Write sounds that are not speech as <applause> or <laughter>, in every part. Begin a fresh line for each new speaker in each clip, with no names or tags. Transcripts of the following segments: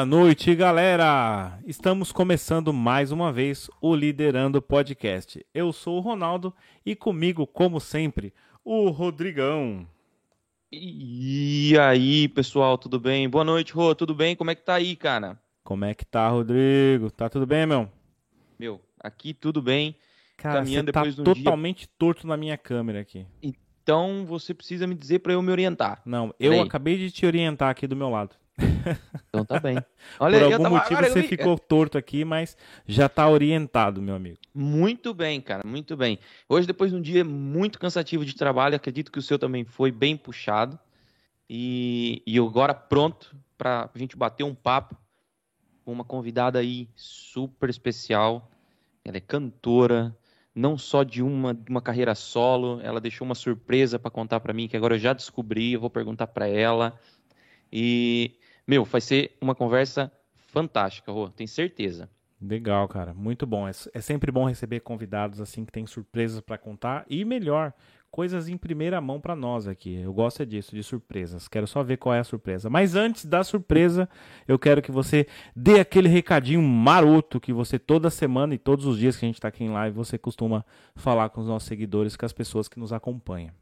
Boa noite, galera! Estamos começando mais uma vez o Liderando Podcast. Eu sou o Ronaldo e comigo, como sempre, o Rodrigão.
E aí, pessoal, tudo bem? Boa noite, Rô, tudo bem? Como é que tá aí, cara?
Como é que tá, Rodrigo? Tá tudo bem, meu?
Meu, aqui tudo bem.
Cara, Caminhando você tá depois de um totalmente dia... torto na minha câmera aqui.
Então você precisa me dizer para eu me orientar.
Não, eu acabei de te orientar aqui do meu lado.
Então tá bem. <laughs>
Olha, Por algum tava... motivo você ficou torto aqui, mas já tá orientado, meu amigo.
Muito bem, cara, muito bem. Hoje, depois de um dia muito cansativo de trabalho, acredito que o seu também foi bem puxado. E, e agora pronto para a gente bater um papo com uma convidada aí super especial. Ela é cantora, não só de uma, de uma carreira solo, ela deixou uma surpresa para contar para mim, que agora eu já descobri, eu vou perguntar para ela. E, meu, vai ser uma conversa fantástica, Rô, tenho certeza.
Legal, cara, muito bom. É, é sempre bom receber convidados assim que tem surpresas para contar e melhor, coisas em primeira mão para nós aqui. Eu gosto disso, de surpresas. Quero só ver qual é a surpresa. Mas antes da surpresa, eu quero que você dê aquele recadinho maroto que você toda semana e todos os dias que a gente está aqui em live, você costuma falar com os nossos seguidores, com as pessoas que nos acompanham.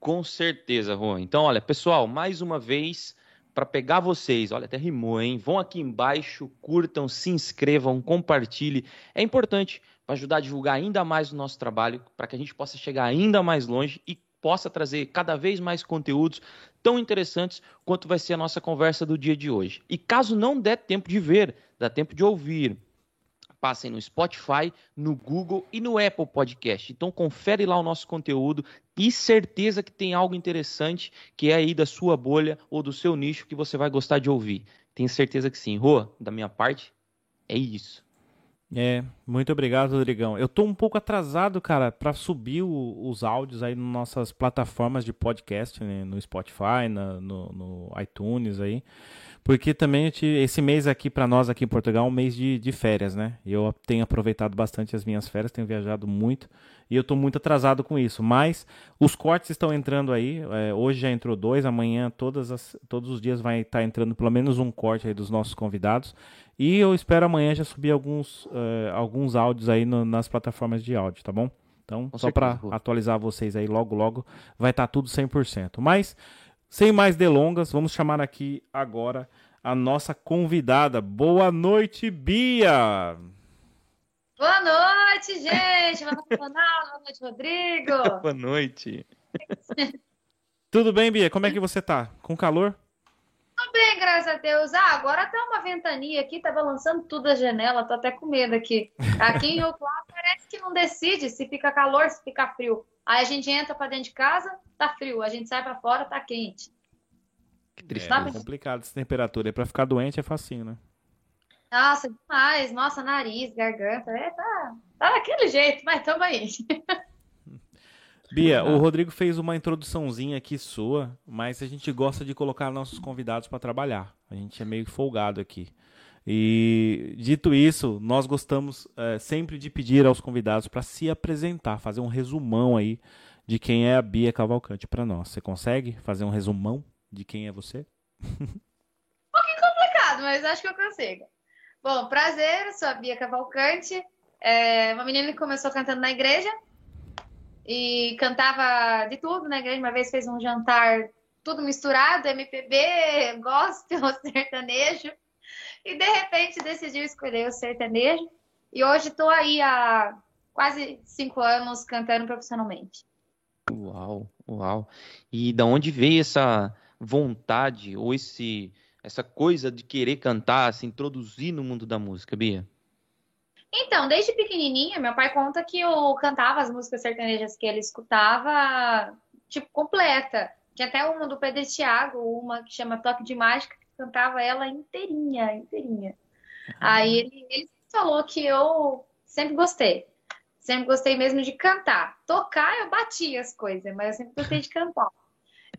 Com certeza, Juan. Então, olha, pessoal, mais uma vez para pegar vocês, olha, até rimou, hein? Vão aqui embaixo, curtam, se inscrevam, compartilhem. É importante para ajudar a divulgar ainda mais o nosso trabalho, para que a gente possa chegar ainda mais longe e possa trazer cada vez mais conteúdos tão interessantes quanto vai ser a nossa conversa do dia de hoje. E caso não der tempo de ver, dá tempo de ouvir, passem no Spotify, no Google e no Apple Podcast. Então confere lá o nosso conteúdo e certeza que tem algo interessante que é aí da sua bolha ou do seu nicho que você vai gostar de ouvir. Tenho certeza que sim. Rô, da minha parte, é isso.
É, muito obrigado, Rodrigão. Eu tô um pouco atrasado, cara, para subir o, os áudios aí nas nossas plataformas de podcast, né, no Spotify, na, no, no, iTunes aí. Porque também esse mês aqui para nós aqui em Portugal é um mês de, de férias, né? Eu tenho aproveitado bastante as minhas férias, tenho viajado muito e eu tô muito atrasado com isso. Mas os cortes estão entrando aí. É, hoje já entrou dois, amanhã todas as, todos os dias vai estar tá entrando pelo menos um corte aí dos nossos convidados. E eu espero amanhã já subir alguns, uh, alguns áudios aí no, nas plataformas de áudio, tá bom? Então, Com só para atualizar vocês aí logo, logo, vai estar tá tudo 100%. Mas, sem mais delongas, vamos chamar aqui agora a nossa convidada. Boa noite, Bia!
Boa noite, gente! Boa noite, Ronaldo. Boa noite, Rodrigo!
Boa noite!
Tudo bem, Bia? Como é que você tá? Com calor?
Tudo bem, graças a Deus. Ah, agora tá uma ventania aqui, tá balançando tudo a janela, tô até com medo aqui. Aqui em Rio Claro <laughs> parece que não decide se fica calor, se fica frio. Aí a gente entra para dentro de casa, tá frio. A gente sai para fora, tá quente.
Que triste. É, é complicado essa temperatura. É para ficar doente é facinho, né?
Nossa, demais. Nossa, nariz, garganta. É, tá, tá daquele jeito, mas tamo aí. <laughs>
Bia, o Rodrigo fez uma introduçãozinha aqui sua, mas a gente gosta de colocar nossos convidados para trabalhar. A gente é meio folgado aqui. E dito isso, nós gostamos é, sempre de pedir aos convidados para se apresentar, fazer um resumão aí de quem é a Bia Cavalcante para nós. Você consegue fazer um resumão de quem é você? <laughs>
Um pouquinho complicado, mas acho que eu consigo. Bom, prazer, sou a Bia Cavalcante, é uma menina que começou cantando na igreja, e cantava de tudo na igreja. Uma vez fez um jantar tudo misturado, MPB, gospel, <laughs> sertanejo. E de repente decidiu escolher o sertanejo. E hoje estou aí há quase cinco anos cantando profissionalmente.
Uau, uau. E da onde veio essa vontade ou esse essa coisa de querer cantar, se introduzir no mundo da música, Bia?
Então, desde pequenininha, meu pai conta que eu cantava as músicas sertanejas que ele escutava, tipo, completa. Tinha até uma do Pedro Thiago, uma que chama Toque de Mágica, que cantava ela inteirinha, inteirinha. Uhum. Aí ele, ele falou que eu sempre gostei. Sempre gostei mesmo de cantar. Tocar, eu batia as coisas, mas eu sempre gostei de cantar.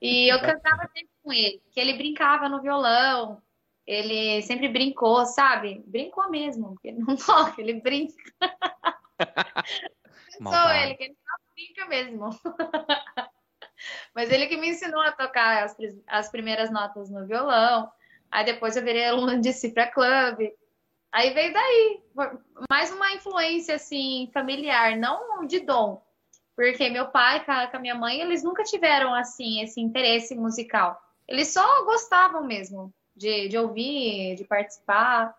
E eu cantava sempre com ele, que ele brincava no violão, ele sempre brincou, sabe? Brincou mesmo, porque ele <laughs> não toca, ele brinca. <laughs> Sou ele, que ele não brinca mesmo. <laughs> Mas ele que me ensinou a tocar as, as primeiras notas no violão. Aí depois eu virei aluna de Cifra Club. Aí veio daí, mais uma influência assim familiar, não de dom, porque meu pai com a minha mãe, eles nunca tiveram assim esse interesse musical. Eles só gostavam mesmo de, de ouvir, de participar.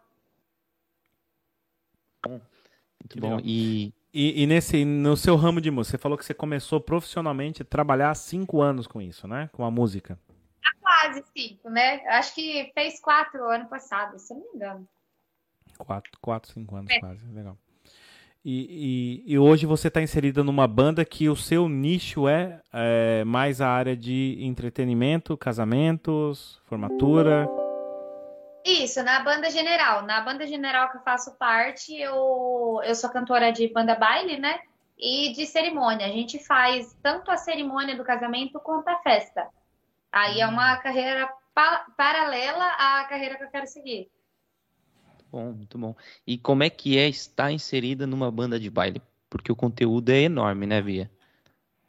Muito bom. E,
e, e, nesse, no seu ramo de música, você falou que você começou profissionalmente a trabalhar há cinco anos com isso, né? Com a música.
Há quase cinco, né? Acho que fez quatro ano passado, se não me engano.
Quatro, quatro cinco anos é. quase, legal. E, e, e, hoje você está inserida numa banda que o seu nicho é, é, mais a área de entretenimento, casamentos, formatura.
Isso, na banda general. Na banda general que eu faço parte, eu, eu sou cantora de banda baile, né? E de cerimônia. A gente faz tanto a cerimônia do casamento quanto a festa. Aí é uma carreira pa paralela à carreira que eu quero seguir
bom, muito bom. E como é que é estar inserida numa banda de baile? Porque o conteúdo é enorme, né, Bia?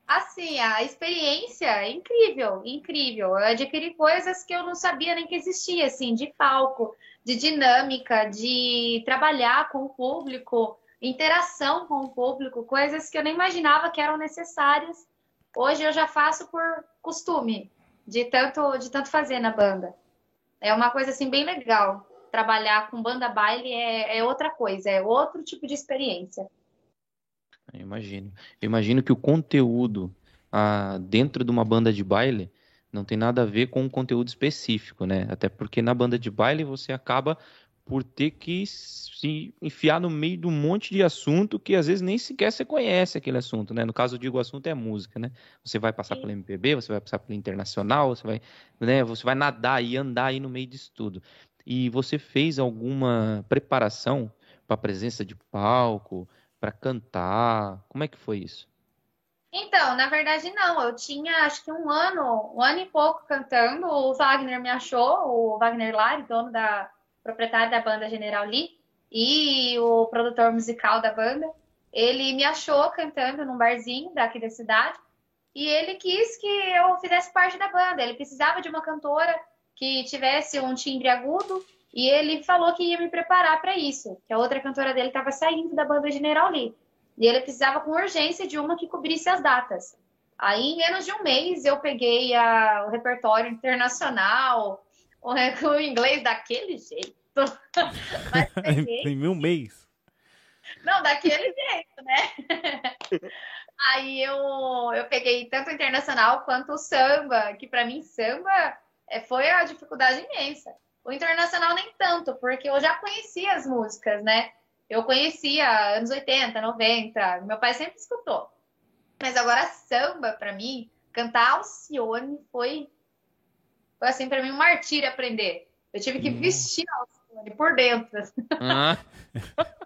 Assim, a experiência é incrível, incrível. Eu adquiri coisas que eu não sabia nem que existia, assim, de palco, de dinâmica, de trabalhar com o público, interação com o público, coisas que eu nem imaginava que eram necessárias. Hoje eu já faço por costume, de tanto, de tanto fazer na banda. É uma coisa assim bem legal trabalhar com banda baile é, é outra coisa, é outro tipo de experiência.
Eu imagino. Eu imagino que o conteúdo ah, dentro de uma banda de baile não tem nada a ver com um conteúdo específico, né? Até porque na banda de baile você acaba por ter que se enfiar no meio de um monte de assunto que às vezes nem sequer você conhece aquele assunto, né? No caso, eu digo o assunto é música, né? Você vai passar Sim. pelo MPB, você vai passar pelo internacional, você vai, né? Você vai nadar e andar aí no meio disso tudo. E você fez alguma preparação para a presença de palco, para cantar? Como é que foi isso?
Então, na verdade, não. Eu tinha acho que um ano, um ano e pouco cantando. O Wagner me achou, o Wagner Lari, dono da proprietário da banda General Lee, e o produtor musical da banda. Ele me achou cantando num barzinho daqui da cidade. E ele quis que eu fizesse parte da banda. Ele precisava de uma cantora que tivesse um timbre agudo e ele falou que ia me preparar para isso, que a outra cantora dele estava saindo da banda General Lee. E ele precisava com urgência de uma que cobrisse as datas. Aí, em menos de um mês, eu peguei a, o repertório internacional, o, o inglês daquele jeito. <laughs> <laughs>
em um mês?
Não, daquele jeito, né? <laughs> Aí eu, eu peguei tanto o internacional quanto o samba, que para mim samba é, foi a dificuldade imensa. O internacional nem tanto, porque eu já conhecia as músicas, né? Eu conhecia anos 80, 90, meu pai sempre escutou. Mas agora samba, para mim, cantar Alcione foi, foi assim, para mim, um martírio aprender. Eu tive que hum. vestir Alcione por dentro. Ah. <laughs>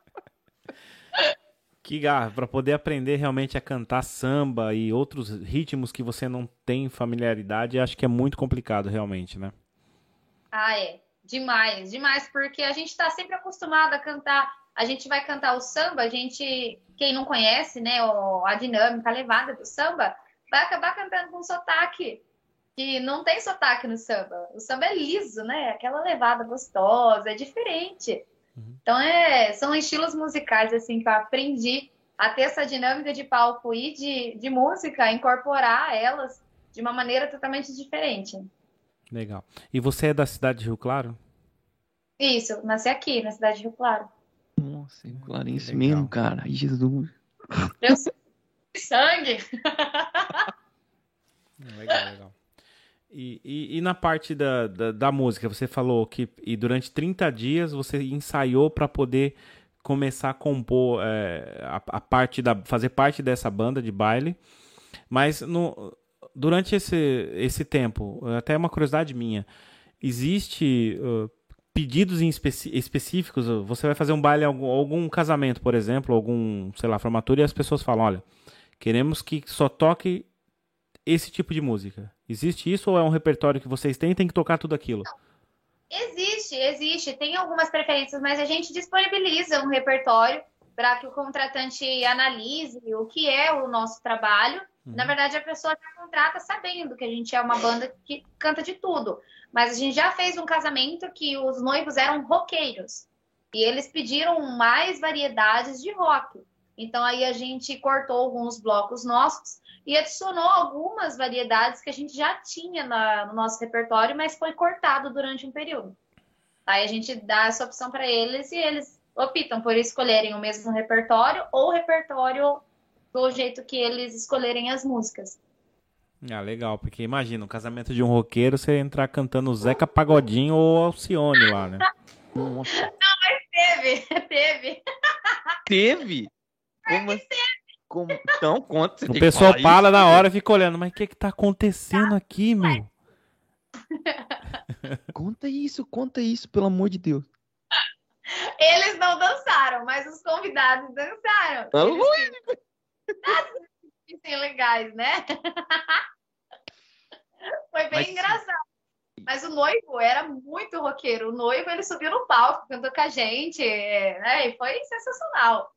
Que garra, para poder aprender realmente a cantar samba e outros ritmos que você não tem familiaridade, acho que é muito complicado realmente, né?
Ah, é. Demais, demais, porque a gente está sempre acostumado a cantar. A gente vai cantar o samba, a gente, quem não conhece, né, a dinâmica, a levada do samba, vai acabar cantando com sotaque, que não tem sotaque no samba. O samba é liso, né? Aquela levada gostosa, é diferente. Uhum. Então, é, são estilos musicais assim que eu aprendi a ter essa dinâmica de palco e de, de música, incorporar elas de uma maneira totalmente diferente.
Legal. E você é da cidade de Rio Claro?
Isso, nasci aqui, na cidade de Rio Claro.
Nossa, Rio Clarense mesmo, cara. Ai, Jesus.
Eu sou sangue.
legal, legal. E, e, e, na parte da, da, da, música, você falou que e durante 30 dias você ensaiou para poder começar a compor é, a, a, parte da. fazer parte dessa banda de baile. Mas no, durante esse, esse tempo, até uma curiosidade minha, existe uh, pedidos específicos? Você vai fazer um baile, algum, algum casamento, por exemplo, algum, sei lá, formatura, e as pessoas falam: olha, queremos que só toque esse tipo de música? Existe isso ou é um repertório que vocês têm e tem que tocar tudo aquilo?
Existe, existe. Tem algumas preferências, mas a gente disponibiliza um repertório para que o contratante analise o que é o nosso trabalho Uhum. Na verdade, a pessoa já contrata sabendo que a gente é uma banda que canta de tudo. Mas a gente já fez um casamento que os noivos eram roqueiros. E eles pediram mais variedades de rock. Então aí a gente cortou alguns blocos nossos e adicionou algumas variedades que a gente já tinha na, no nosso repertório, mas foi cortado durante um período. Aí a gente dá essa opção para eles e eles optam por escolherem o mesmo repertório ou repertório do jeito que eles escolherem as músicas.
Ah, legal, porque imagina, um casamento de um roqueiro, você entrar cantando Zeca Pagodinho ou Alcione lá, né?
Não, mas teve, <laughs> teve.
Teve? Como assim? Como... Então, conta.
O pessoal para na hora e fica olhando, mas o que que tá acontecendo aqui, meu? <laughs>
conta isso, conta isso, pelo amor de Deus.
Eles não dançaram, mas os convidados dançaram.
Tá
Eles fiquem legais, né? Foi bem mas, engraçado. Mas o noivo era muito roqueiro. O noivo, ele subiu no palco, cantou com a gente, né? E foi sensacional.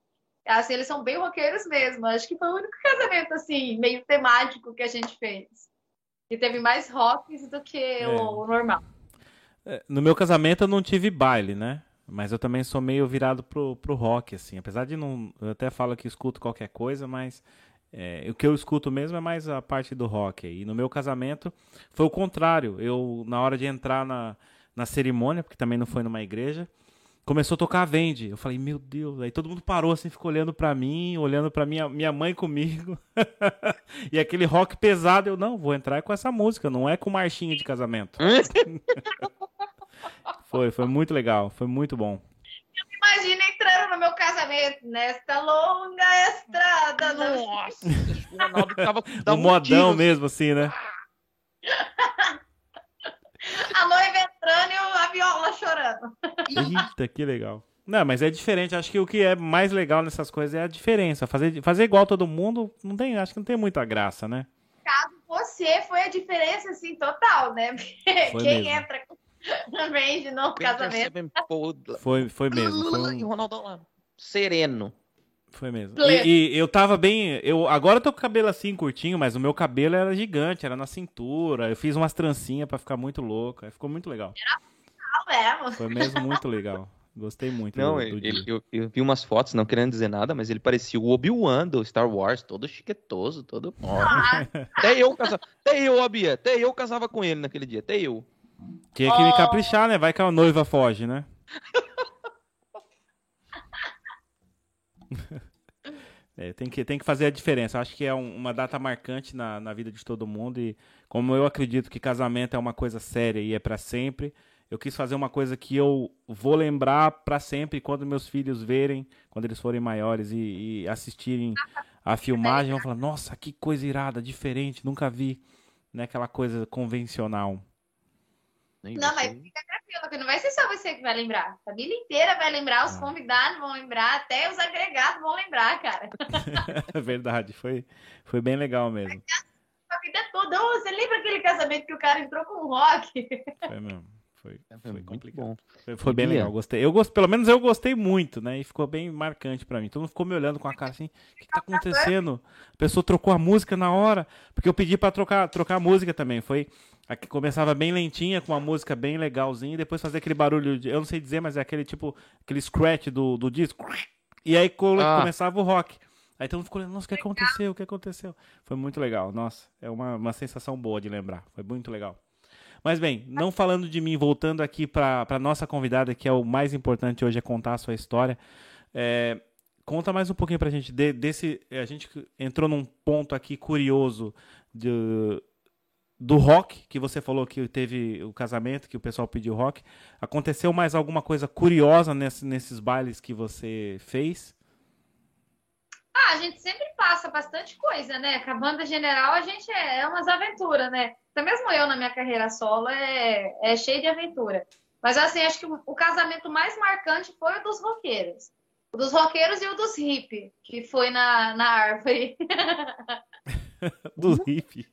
Assim, eles são bem roqueiros mesmo. Acho que foi o único casamento, assim, meio temático que a gente fez. Que teve mais rocks do que é. o normal.
É, no meu casamento eu não tive baile, né? Mas eu também sou meio virado pro, pro rock, assim. Apesar de não. Eu até falo que escuto qualquer coisa, mas é, o que eu escuto mesmo é mais a parte do rock. E no meu casamento foi o contrário. Eu, na hora de entrar na, na cerimônia, porque também não foi numa igreja, começou a tocar a Vende. Eu falei, meu Deus. Aí todo mundo parou assim, ficou olhando para mim, olhando para minha, minha mãe comigo. <laughs> e aquele rock pesado, eu não, vou entrar com essa música, não é com marchinha de casamento. <laughs> foi, foi muito legal, foi muito bom.
Imagina entrando no meu casamento, nesta longa estrada.
Nossa, o Ronaldo tava
um modão mesmo, assim, né? <laughs>
a noiva entrando e a viola chorando.
Eita, que legal. Não, mas é diferente. Acho que o que é mais legal nessas coisas é a diferença. Fazer, fazer igual todo mundo, não tem, acho que não tem muita graça, né?
Caso você foi a diferença, assim, total, né? <laughs> Foi Quem mesmo. entra vende no casamento.
Foi, foi mesmo. Foi
um... E o Ronaldão lá, sereno.
Foi mesmo. E, e, eu tava bem. Eu, agora eu tô com o cabelo assim, curtinho, mas o meu cabelo era gigante, era na cintura. Eu fiz umas trancinhas para ficar muito louca. Ficou muito legal.
Era mesmo.
Foi mesmo muito legal. Gostei muito.
Não, do, do ele, eu, eu, vi umas fotos, não querendo dizer nada, mas ele parecia o Obi-Wan do Star Wars, todo chiquetoso, todo. <laughs> Ah. até eu casava. Até eu, Abia, até eu casava com ele naquele dia, até eu.
Tinha que me caprichar, né? Vai que a noiva foge, né? <laughs> É, tem, que, tem que fazer a diferença. Acho que é um, uma data marcante na, na vida de todo mundo. E como eu acredito que casamento é uma coisa séria e é para sempre, eu quis fazer uma coisa que eu vou lembrar para sempre quando meus filhos verem, quando eles forem maiores e, e assistirem a filmagem, vão falar: Nossa, que coisa irada, diferente, nunca vi né, aquela coisa convencional.
Nem não, mas fica tranquilo, que não vai ser só você que vai lembrar. A família inteira vai lembrar, os ah. convidados vão lembrar, até os agregados vão lembrar, cara. <laughs>
Verdade, foi, foi bem legal mesmo.
A vida toda, oh, você lembra aquele casamento que o cara entrou com o rock? <laughs>
Foi mesmo. Foi, é, foi, foi complicado. Foi, foi, bem legal, gostei. Eu gost, pelo menos eu gostei muito, né? E ficou bem marcante para mim. Todo mundo ficou me olhando com a cara assim: o que, que tá acontecendo? A pessoa trocou a música na hora, porque eu pedi para trocar, trocar a música também. Foi Aqui começava bem lentinha, com uma música bem legalzinha, e depois fazer aquele barulho, de, eu não sei dizer, mas é aquele tipo, aquele scratch do, do disco. E aí ah. começava o rock. Aí todo mundo ficou olhando, nossa, o que aconteceu? O que aconteceu? Foi muito legal, nossa, é uma, uma sensação boa de lembrar, foi muito legal. Mas bem, não falando de mim, voltando aqui para nossa convidada, que é o mais importante hoje, é contar a sua história. É, conta mais um pouquinho pra gente de, desse. A gente entrou num ponto aqui curioso de, do rock, que você falou que teve o casamento, que o pessoal pediu rock. Aconteceu mais alguma coisa curiosa nesse, nesses bailes que você fez?
Ah, a gente sempre passa bastante coisa, né? Com a banda general, a gente é, é umas aventuras, né? Até mesmo eu, na minha carreira solo, é, é cheio de aventura. Mas, assim, acho que o, o casamento mais marcante foi o dos roqueiros. O dos roqueiros e o dos hippie, que foi na, na árvore. <laughs> <laughs>
dos hippie.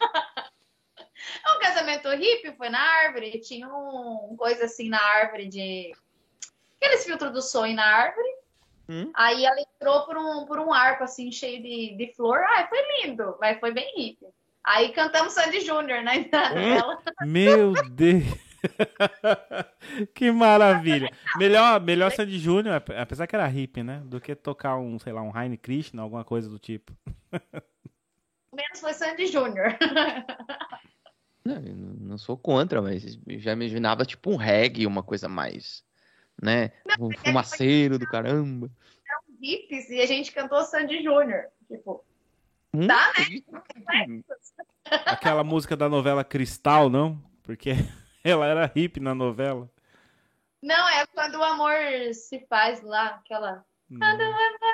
<laughs>
É um casamento hippie, foi na árvore, tinha um coisa assim na árvore de. Aqueles filtros do sonho na árvore. Hum? Aí ela entrou por um, por um arco assim, cheio de, de flor. Ai, foi lindo, mas foi bem hippie. Aí cantamos Sandy Júnior na <laughs> entrada hum? dela.
Meu Deus! <laughs> que maravilha. Melhor, melhor Sandy Júnior, apesar que era hippie, né? Do que tocar um, sei lá, um Heine Krishna, alguma coisa do tipo.
Menos foi Sandy Júnior. <laughs>
Não, não sou contra, mas já imaginava tipo um reggae, uma coisa mais, né? Não, um é fumaceiro do caramba.
Eram hippies e a gente cantou Sandy Júnior. Tipo, hum? tá, né? <laughs>
Aquela música da novela Cristal, não? Porque <laughs> ela era hippie na novela.
Não, é quando o amor se faz lá, aquela. Quando o amor.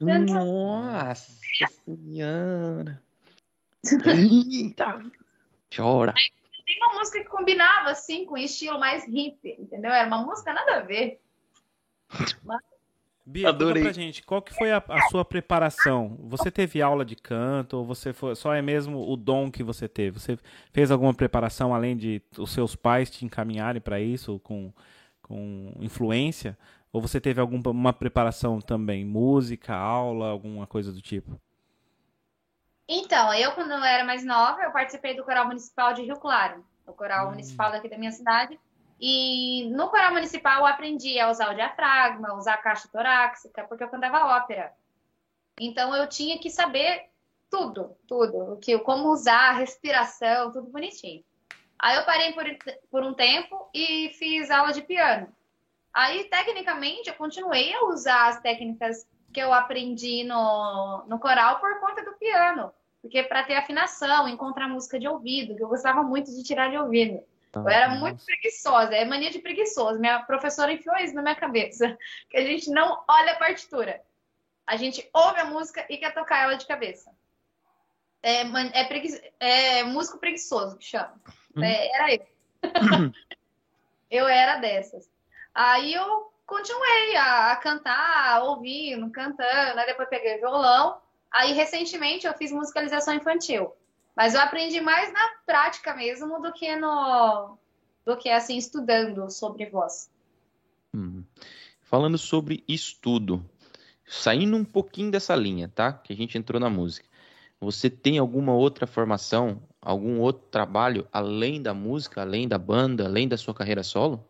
Nossa senhora. Eita! Chora.
Tem uma música que combinava assim com estilo mais hippie, entendeu? Era uma música nada a ver.
Mas... Bia, Adorei. conta pra gente, qual que foi a, a, sua preparação? Você teve aula de canto ou você foi, só é mesmo o dom que você teve? Você fez alguma preparação além de os seus pais te encaminharem para isso com, com influência? Ou você teve alguma preparação também? Música, aula, alguma coisa do tipo?
Então, eu quando eu era mais nova, eu participei do Coral Municipal de Rio Claro, o Coral hum. Municipal daqui da minha cidade. E no coral municipal eu aprendi a usar o diafragma, usar a caixa torácica, porque eu cantava ópera. Então eu tinha que saber tudo, tudo, o que, como usar, a respiração, tudo bonitinho. Aí eu parei por, por um tempo e fiz aula de piano. Aí, tecnicamente, eu continuei a usar as técnicas que eu aprendi no, no coral por conta do piano. Porque para ter afinação, encontrar música de ouvido, que eu gostava muito de tirar de ouvido. Eu era muito preguiçosa, é mania de preguiçosa. Minha professora enfiou isso na minha cabeça, <laughs> que a gente não olha a partitura. A gente ouve a música e quer tocar ela de cabeça. É, é, pregui... é músico preguiçoso que chama. Hum. É, era eu. <laughs> eu era dessas. Aí eu continuei a, a cantar, ouvindo, cantando, aí depois peguei violão. Aí recentemente eu fiz musicalização infantil. Mas eu aprendi mais na prática mesmo do que no do que assim estudando sobre voz.
Hum. Falando sobre estudo, saindo um pouquinho dessa linha, tá? Que a gente entrou na música. Você tem alguma outra formação, algum outro trabalho além da música, além da banda, além da sua carreira solo?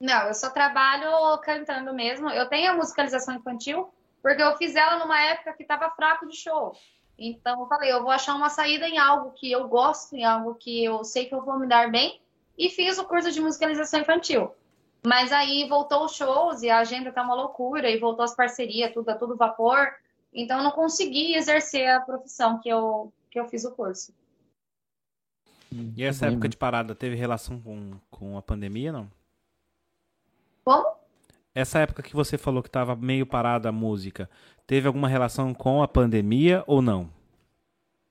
Não, eu só trabalho cantando mesmo. Eu tenho a musicalização infantil, porque eu fiz ela numa época que estava fraco de show. Então, eu falei, eu vou achar uma saída em algo que eu gosto, em algo que eu sei que eu vou me dar bem, e fiz o curso de musicalização infantil. Mas aí voltou os shows e a agenda tá uma loucura, e voltou as parcerias, tudo a tudo vapor. Então, eu não consegui exercer a profissão que eu, que eu fiz o curso.
E essa época de parada teve relação com, com a pandemia, não?
Como?
Essa época que você falou que estava meio parada a música, teve alguma relação com a pandemia ou não?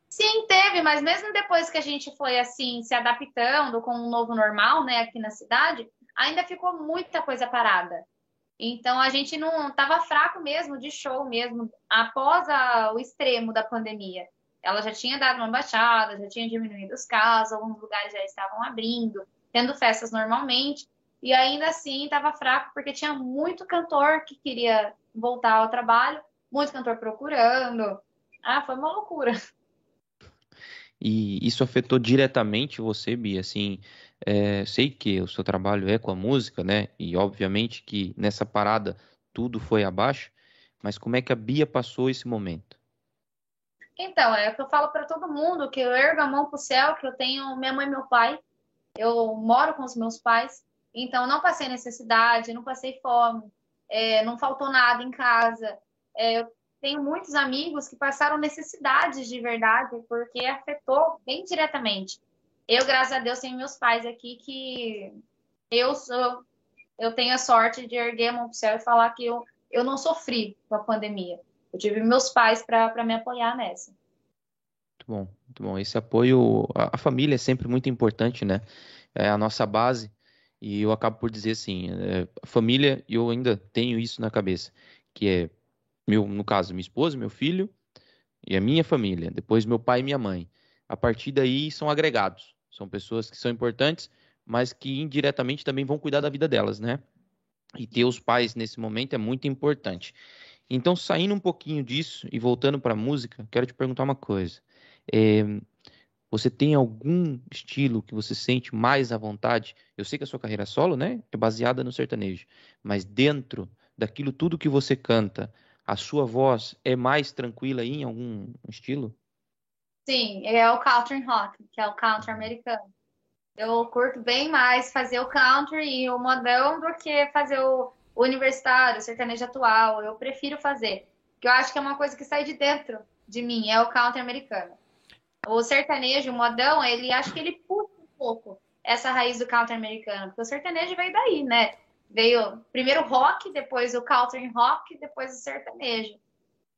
Sim, teve, mas mesmo depois que a gente foi assim se adaptando com um novo normal, né, aqui na cidade, ainda ficou muita coisa parada. Então a gente não estava fraco mesmo de show mesmo após a, o extremo da pandemia. Ela já tinha dado uma baixada, já tinha diminuído os casos, alguns lugares já estavam abrindo, tendo festas normalmente. E ainda assim estava fraco porque tinha muito cantor que queria voltar ao trabalho, muito cantor procurando. Ah, foi uma loucura.
E isso afetou diretamente você, Bia? Assim, é, sei que o seu trabalho é com a música, né? E obviamente que nessa parada tudo foi abaixo, mas como é que a Bia passou esse momento?
Então, é o que eu falo para todo mundo, que eu ergo a mão pro céu, que eu tenho minha mãe e meu pai, eu moro com os meus pais, então, não passei necessidade, não passei fome, é, não faltou nada em casa. É, eu tenho muitos amigos que passaram necessidades de verdade, porque afetou bem diretamente. Eu, graças a Deus, tenho meus pais aqui que eu sou, eu tenho a sorte de erguer a mão pro céu e falar que eu, eu não sofri com a pandemia. Eu tive meus pais para me apoiar nessa.
Muito bom, muito bom. Esse apoio, a, a família é sempre muito importante, né? É a nossa base e eu acabo por dizer assim, é, família, eu ainda tenho isso na cabeça, que é, meu, no caso, minha esposa, meu filho e a minha família, depois meu pai e minha mãe. A partir daí são agregados, são pessoas que são importantes, mas que indiretamente também vão cuidar da vida delas, né? E ter os pais nesse momento é muito importante. Então, saindo um pouquinho disso e voltando para a música, quero te perguntar uma coisa. É, você tem algum estilo que você sente mais à vontade? Eu sei que a sua carreira solo, né, é baseada no sertanejo, mas dentro daquilo tudo que você canta, a sua voz é mais tranquila em algum estilo?
Sim, é o country rock, que é o country americano. Eu curto bem mais fazer o country e o modão do que fazer o universitário, o sertanejo atual. Eu prefiro fazer, porque eu acho que é uma coisa que sai de dentro de mim, é o country americano. O sertanejo, o modão, ele acho que ele puxa um pouco essa raiz do country americano, porque o sertanejo veio daí, né? Veio primeiro rock, depois o country rock, depois o sertanejo.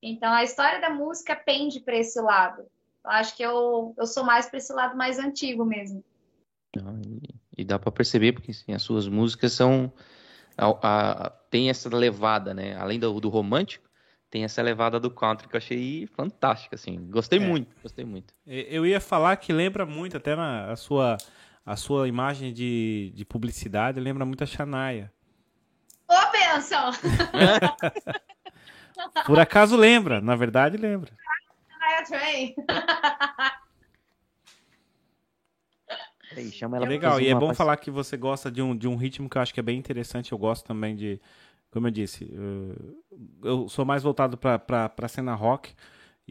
Então a história da música pende para esse lado. Eu acho que eu, eu sou mais para esse lado mais antigo mesmo.
E, dá para perceber, porque assim, as suas músicas são. A, a, tem essa levada, né? Além do, do romântico, tem essa levada do country que eu achei fantástica, assim. Gostei é. muito, gostei muito.
Eu ia falar que lembra muito, até na a sua, a sua imagem de, de publicidade, lembra muito a Shania.
Ô, benção! <laughs>
Por acaso lembra, na verdade lembra.
Shania Twain.
Aí, chama ela Legal, e é bom falar que você gosta de um, de um ritmo que eu acho que é bem interessante. Eu gosto também de, como eu disse, eu, sou mais voltado para a cena rock.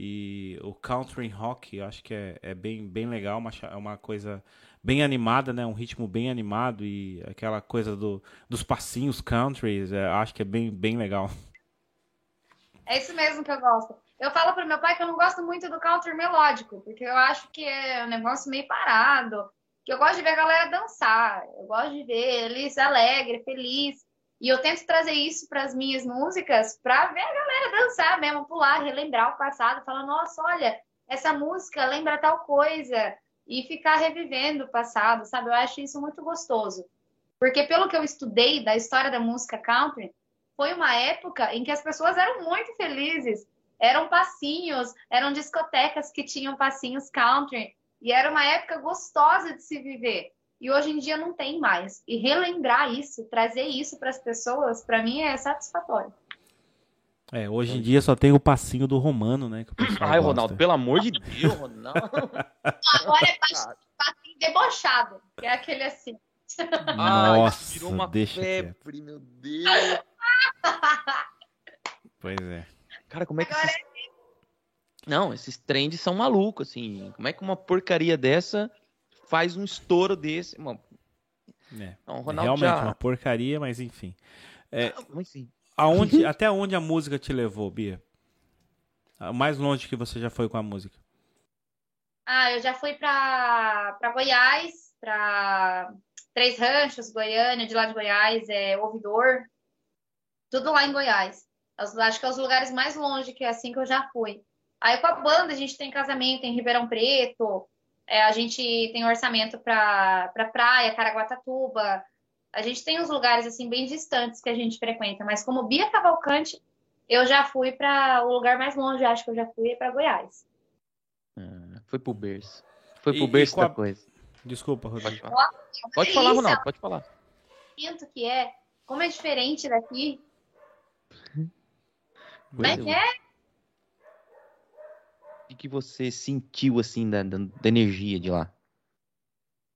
E o country rock, eu acho que é, é bem, bem legal, uma, é uma coisa bem animada, né? Um ritmo bem animado e aquela coisa do, dos passinhos country, é, acho que é bem, bem legal.
É isso mesmo que eu gosto. Eu falo para meu pai que eu não gosto muito do country melódico, porque eu acho que é um negócio meio parado que eu gosto de ver a galera dançar, eu gosto de ver eles alegre, feliz. E eu tento trazer isso para as minhas músicas para ver a galera dançar mesmo, pular, relembrar o passado, falar, nossa, olha, essa música lembra tal coisa. E ficar revivendo o passado, sabe? Eu acho isso muito gostoso. Porque pelo que eu estudei da história da música country, foi uma época em que as pessoas eram muito felizes. Eram passinhos, eram discotecas que tinham passinhos country. E era uma época gostosa de se viver. E hoje em dia não tem mais. E relembrar isso, trazer isso para as pessoas, para mim é satisfatório.
É, hoje em dia só tem o passinho do Romano, né?
Ai, Ronaldo, pelo amor de Deus, Ronaldo.
Agora é passinho debochado, que é aquele assim.
Nossa, virou uma deixa febre,
meu Deus.
pois é.
Cara, como é que Agora é não, esses trends são malucos, assim. Como é que uma porcaria dessa faz um estouro desse? Bom,
é, não, realmente já... uma porcaria, mas enfim. É,
não, enfim.
Aonde, <laughs> até onde a música te levou, Bia? O mais longe que você já foi com a música?
Ah, eu já fui para Goiás, para Três Ranchos, Goiânia, de lá de Goiás, é Ouvidor, tudo lá em Goiás. Eu acho que é os lugares mais longe que é assim que eu já fui. Aí com a banda a gente tem casamento em Ribeirão Preto, é, a gente tem orçamento para pra praia, Caraguatatuba. A gente tem uns lugares assim bem distantes que a gente frequenta, mas como Bia Cavalcante, eu já fui para o lugar mais longe, acho que eu já fui para Goiás.
Ah, foi pro berço. Foi pro e, berço da a... coisa.
Desculpa,
Rodrigo. Pode falar, pode falar Ronaldo, pode falar.
Sinto que é, como é diferente daqui.
Como é que é? O que você sentiu, assim, da, da, da energia de lá?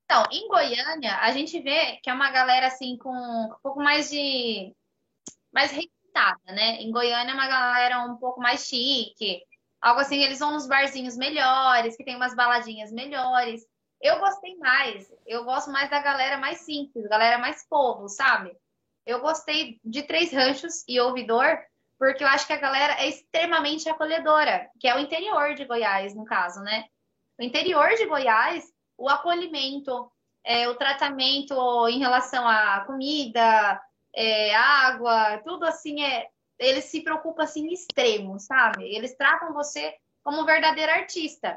Então, em Goiânia, a gente vê que é uma galera, assim, com um pouco mais de... mais requintada, né? Em Goiânia é uma galera um pouco mais chique. Algo assim, eles vão nos barzinhos melhores, que tem umas baladinhas melhores. Eu gostei mais. Eu gosto mais da galera mais simples, galera mais povo, sabe? Eu gostei de Três Ranchos e Ouvidor, porque eu acho que a galera é extremamente acolhedora, que é o interior de Goiás, no caso, né? O interior de Goiás, o acolhimento, é, o tratamento em relação à comida, é, água, tudo assim é. Eles se preocupam assim extremo, sabe? Eles tratam você como um verdadeiro artista.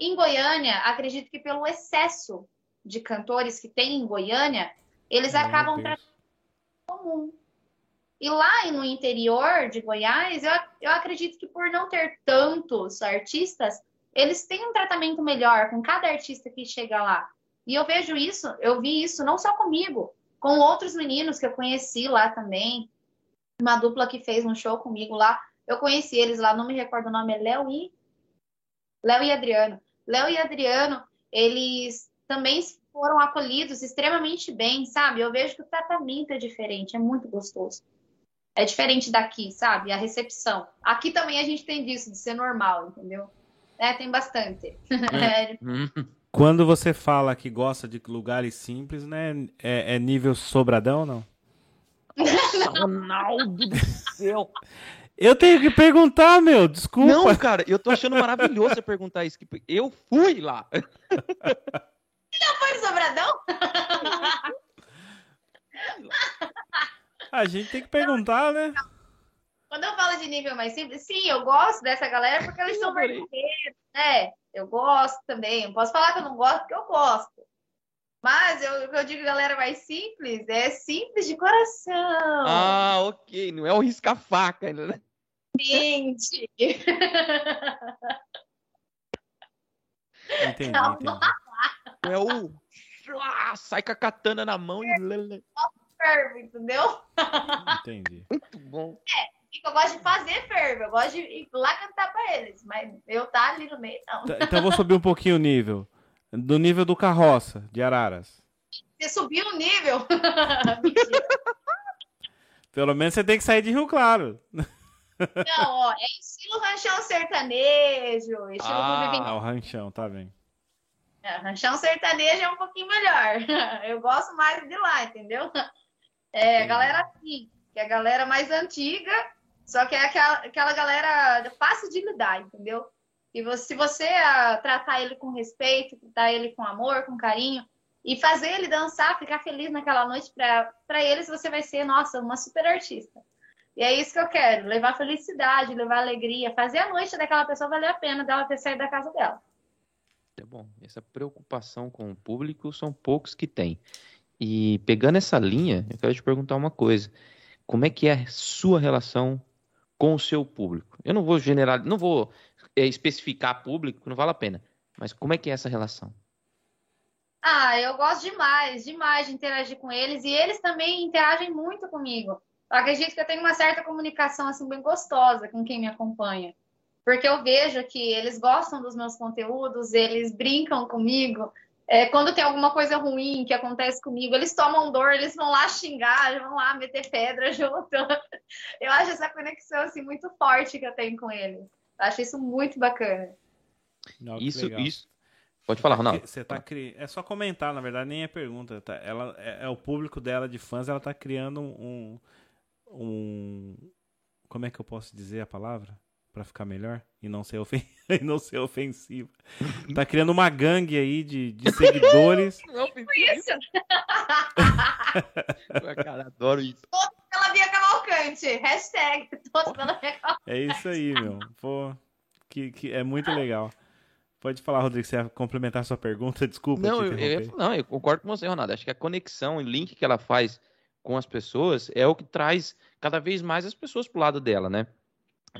Em Goiânia, acredito que pelo excesso de cantores que tem em Goiânia, eles Meu acabam tratando comum. E lá no interior de Goiás, eu, eu acredito que por não ter tantos artistas, eles têm um tratamento melhor com cada artista que chega lá. E eu vejo isso, eu vi isso não só comigo, com outros meninos que eu conheci lá também. Uma dupla que fez um show comigo lá. Eu conheci eles lá, não me recordo o nome, é Léo e. Léo e Adriano. Léo e Adriano, eles também foram acolhidos extremamente bem, sabe? Eu vejo que o tratamento é diferente, é muito gostoso. É diferente daqui, sabe? A recepção. Aqui também a gente tem disso, de ser normal, entendeu? É, tem bastante. <laughs> É.
Uhum. Quando você fala que gosta de lugares simples, né? É, é nível sobradão, não?
Ronaldo do céu!
Eu tenho que perguntar, meu, desculpa.
Não, cara, eu tô achando maravilhoso você perguntar isso. Eu fui lá.
Já foi no Sobradão? <laughs>
A gente tem que perguntar, né?
Quando eu falo de nível mais simples, sim, eu gosto dessa galera porque eles são verdadeiros, né? Eu gosto também. Eu posso falar que eu não gosto porque eu gosto. Mas eu, o que eu digo, galera mais simples, é simples de coração.
Ah, ok. Não é o risca-faca, né?
Gente.
Entendi, entendi.
É o. Sai com a katana na mão e.
Fervo, entendeu?
Entendi.
Muito bom.
É, eu gosto de fazer fervo, eu gosto de ir lá cantar pra eles, mas eu tá ali no meio, não.
Tá, então eu vou subir um pouquinho o nível. Do nível do carroça, de Araras.
Você subiu o nível? <laughs>
Pelo menos você tem que sair de Rio Claro.
Não, ó, é estilo ranchão sertanejo, estilo
ah, é o ranchão, tá bem.
É, ranchão sertanejo é um pouquinho melhor. <laughs> Eu gosto mais de lá, entendeu? É, a galera assim, que é a galera mais antiga, só que é aquela, aquela galera fácil de lidar, entendeu? E você, se você uh, tratar ele com respeito, tratar ele com amor, com carinho, e fazer ele dançar, ficar feliz naquela noite, para eles você vai ser, nossa, uma super artista. E é isso que eu quero, levar felicidade, levar alegria, fazer a noite daquela pessoa valer a pena dela ter saído da casa dela.
É bom, essa preocupação com o público são poucos que têm. E pegando essa linha, eu quero te perguntar uma coisa. Como é que é a sua relação com o seu público? Eu não vou generar, não vou é, especificar público, não vale a pena. Mas como é que é essa relação?
Ah, eu gosto demais, demais de interagir com eles e eles também interagem muito comigo. Eu acredito que eu tenho uma certa comunicação assim bem gostosa com quem me acompanha. Porque eu vejo que eles gostam dos meus conteúdos, eles brincam comigo. É, quando tem alguma coisa ruim que acontece comigo, eles tomam dor, eles vão lá xingar, vão lá meter pedra <laughs> junto. Eu acho essa conexão assim muito forte que eu tenho com eles. Eu acho isso muito bacana.
Não, isso, isso. Pode falar, Ronaldo.
Você tá cri... É só comentar, na verdade, nem é pergunta. Tá? Ela é, é, o público dela de fãs, ela tá criando um, um. Como é que eu posso dizer a palavra? Para ficar melhor e não ser, ofen... <laughs> e não ser ofensivo. Tá criando uma gangue aí de, de seguidores. <laughs>
Não, isso. <laughs>
Cara, adoro isso.
Todos pela Bia Cavalcante. Hashtag todos pela Cavalcante.
É isso aí, meu. Pô, que, que é muito legal. Pode falar, Rodrigo, você ia complementar sua pergunta, desculpa.
Não, eu, eu, não, eu concordo com você, Ronaldo. Acho que a conexão, o link que ela faz com as pessoas é o que traz cada vez mais as pessoas pro lado dela, né?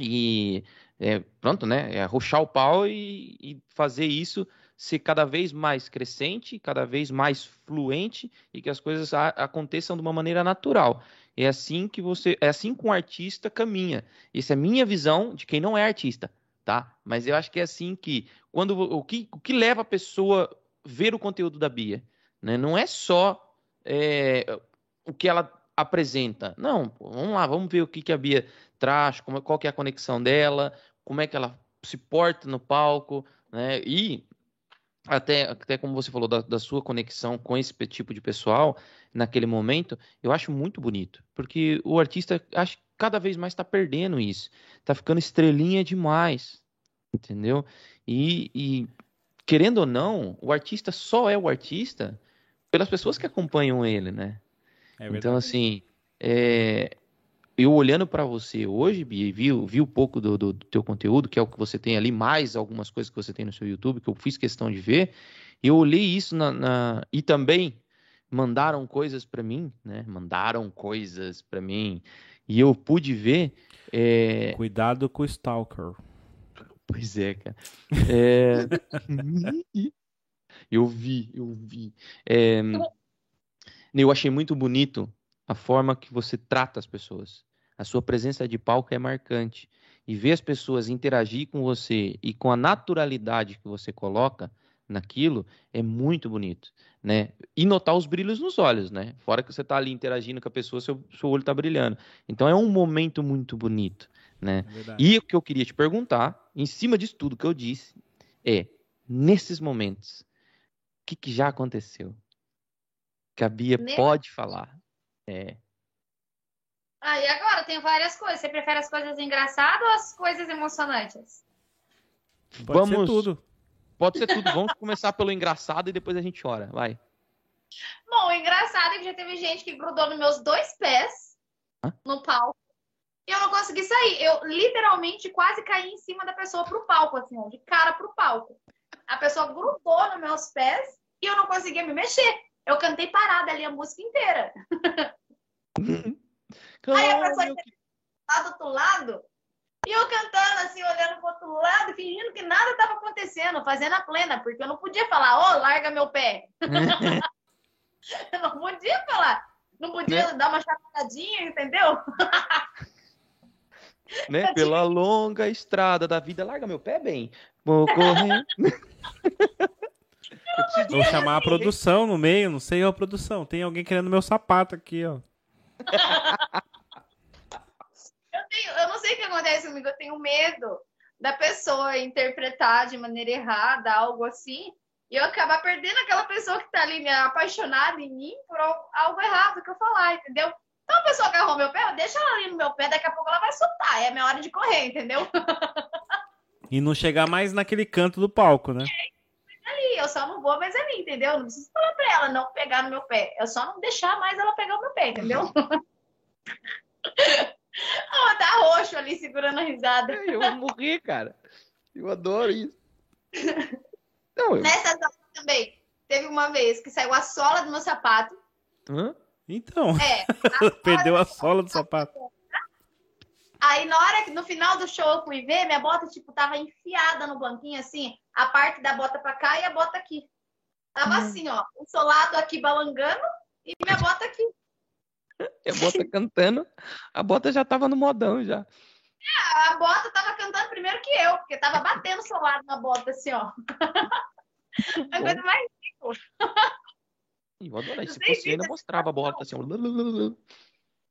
E é, pronto, né? É arrochar o pau e, e, fazer isso ser cada vez mais crescente, cada vez mais fluente e que as coisas aconteçam de uma maneira natural. É assim que você, é assim que um artista caminha. Essa é a minha visão de quem não é artista, tá? Mas eu acho que é assim que quando o que, o que leva a pessoa ver o conteúdo da Bia, né? Não é só é, o que ela apresenta. Não, vamos lá, vamos ver o que, que a Bia traz, como, qual que é a conexão dela, como é que ela se porta no palco, né? E até, até como você falou da, da, sua conexão com esse tipo de pessoal naquele momento, eu acho muito bonito, porque o artista acho cada vez mais está perdendo isso, está ficando estrelinha demais, entendeu? E, e, querendo ou não, o artista só é o artista pelas pessoas que acompanham ele, né? É então assim, é, eu olhando para você hoje, Bia, vi, vi um pouco do, do, do, teu conteúdo, que é o que você tem ali, mais algumas coisas que você tem no seu YouTube, que eu fiz questão de ver, eu olhei isso na, na e também mandaram coisas para mim, né? Mandaram coisas para mim e eu pude ver. É...
Cuidado com o stalker.
Pois é, cara. É... <laughs> eu vi, eu vi. É... Eu achei muito bonito a forma que você trata as pessoas. A sua presença de palco é marcante. E ver as pessoas interagir com você e com a naturalidade que você coloca naquilo é muito bonito, né? E notar os brilhos nos olhos, né? Fora que você está ali interagindo com a pessoa, seu, seu olho está brilhando. Então é um momento muito bonito, né? É e o que eu queria te perguntar, em cima disso tudo que eu disse, é nesses momentos, o que, que já aconteceu? Que a Bia pode falar. É.
Ah, e agora? Tem várias coisas. Você prefere as coisas engraçadas ou as coisas emocionantes?
Pode Vamos... ser tudo.
Pode ser tudo. Vamos começar pelo engraçado e depois a gente chora. Vai.
Bom, o engraçado é que já teve gente que grudou nos meus dois pés Hã? no palco. E eu não consegui sair. Eu literalmente quase caí em cima da pessoa pro palco, assim, de cara pro palco. A pessoa grudou nos meus pés e eu não conseguia me mexer. Eu cantei parada ali a música inteira. Aí a pessoa que... lá do outro lado, e eu cantando assim, olhando pro outro lado, fingindo que nada estava acontecendo, fazendo a plena, porque eu não podia falar, ô, oh, larga meu pé. <laughs> eu não podia falar. Não podia né? dar uma chacoalhadinha, entendeu? <laughs>
né? Pela longa estrada da vida, larga meu pé bem. Vou correr. <laughs>
Vou chamar a produção no meio, não sei a produção. Tem alguém querendo meu sapato aqui, ó.
eu, tenho, eu não sei o que acontece comigo, eu tenho medo da pessoa interpretar de maneira errada, algo assim, e eu acabar perdendo aquela pessoa que tá ali me apaixonada em mim por algo errado que eu falar, entendeu? Então a pessoa agarrou meu pé, deixa ela ali no meu pé, daqui a pouco ela vai soltar, é minha hora de correr, entendeu?
E não chegar mais naquele canto do palco, né?
É, ali, eu só não vou mais ali, entendeu? Não preciso falar pra ela não pegar no meu pé. Eu só não deixar mais ela pegar o meu pé, entendeu? <laughs> oh, tá roxo ali segurando a risada.
Eu vou morrer, cara. Eu adoro isso. <laughs>
Não, eu... Nessa também, teve uma vez que saiu a sola do meu sapato.
Hã? Então. É. A <laughs> Perdeu a sola do sapato.
Aí na hora que no final do show eu fui ver, minha bota tipo tava enfiada no banquinho assim, a parte da bota para cá e a bota aqui. Tava hum. assim, ó, o solado aqui balangando e minha bota aqui.
E a bota cantando, a bota já tava no modão já.
É, a bota tava cantando primeiro que eu, porque tava batendo o solado na bota assim, ó. <laughs> a coisa mais rico.
Eu adorei. Se fosse ainda mostrava a bota assim, ó.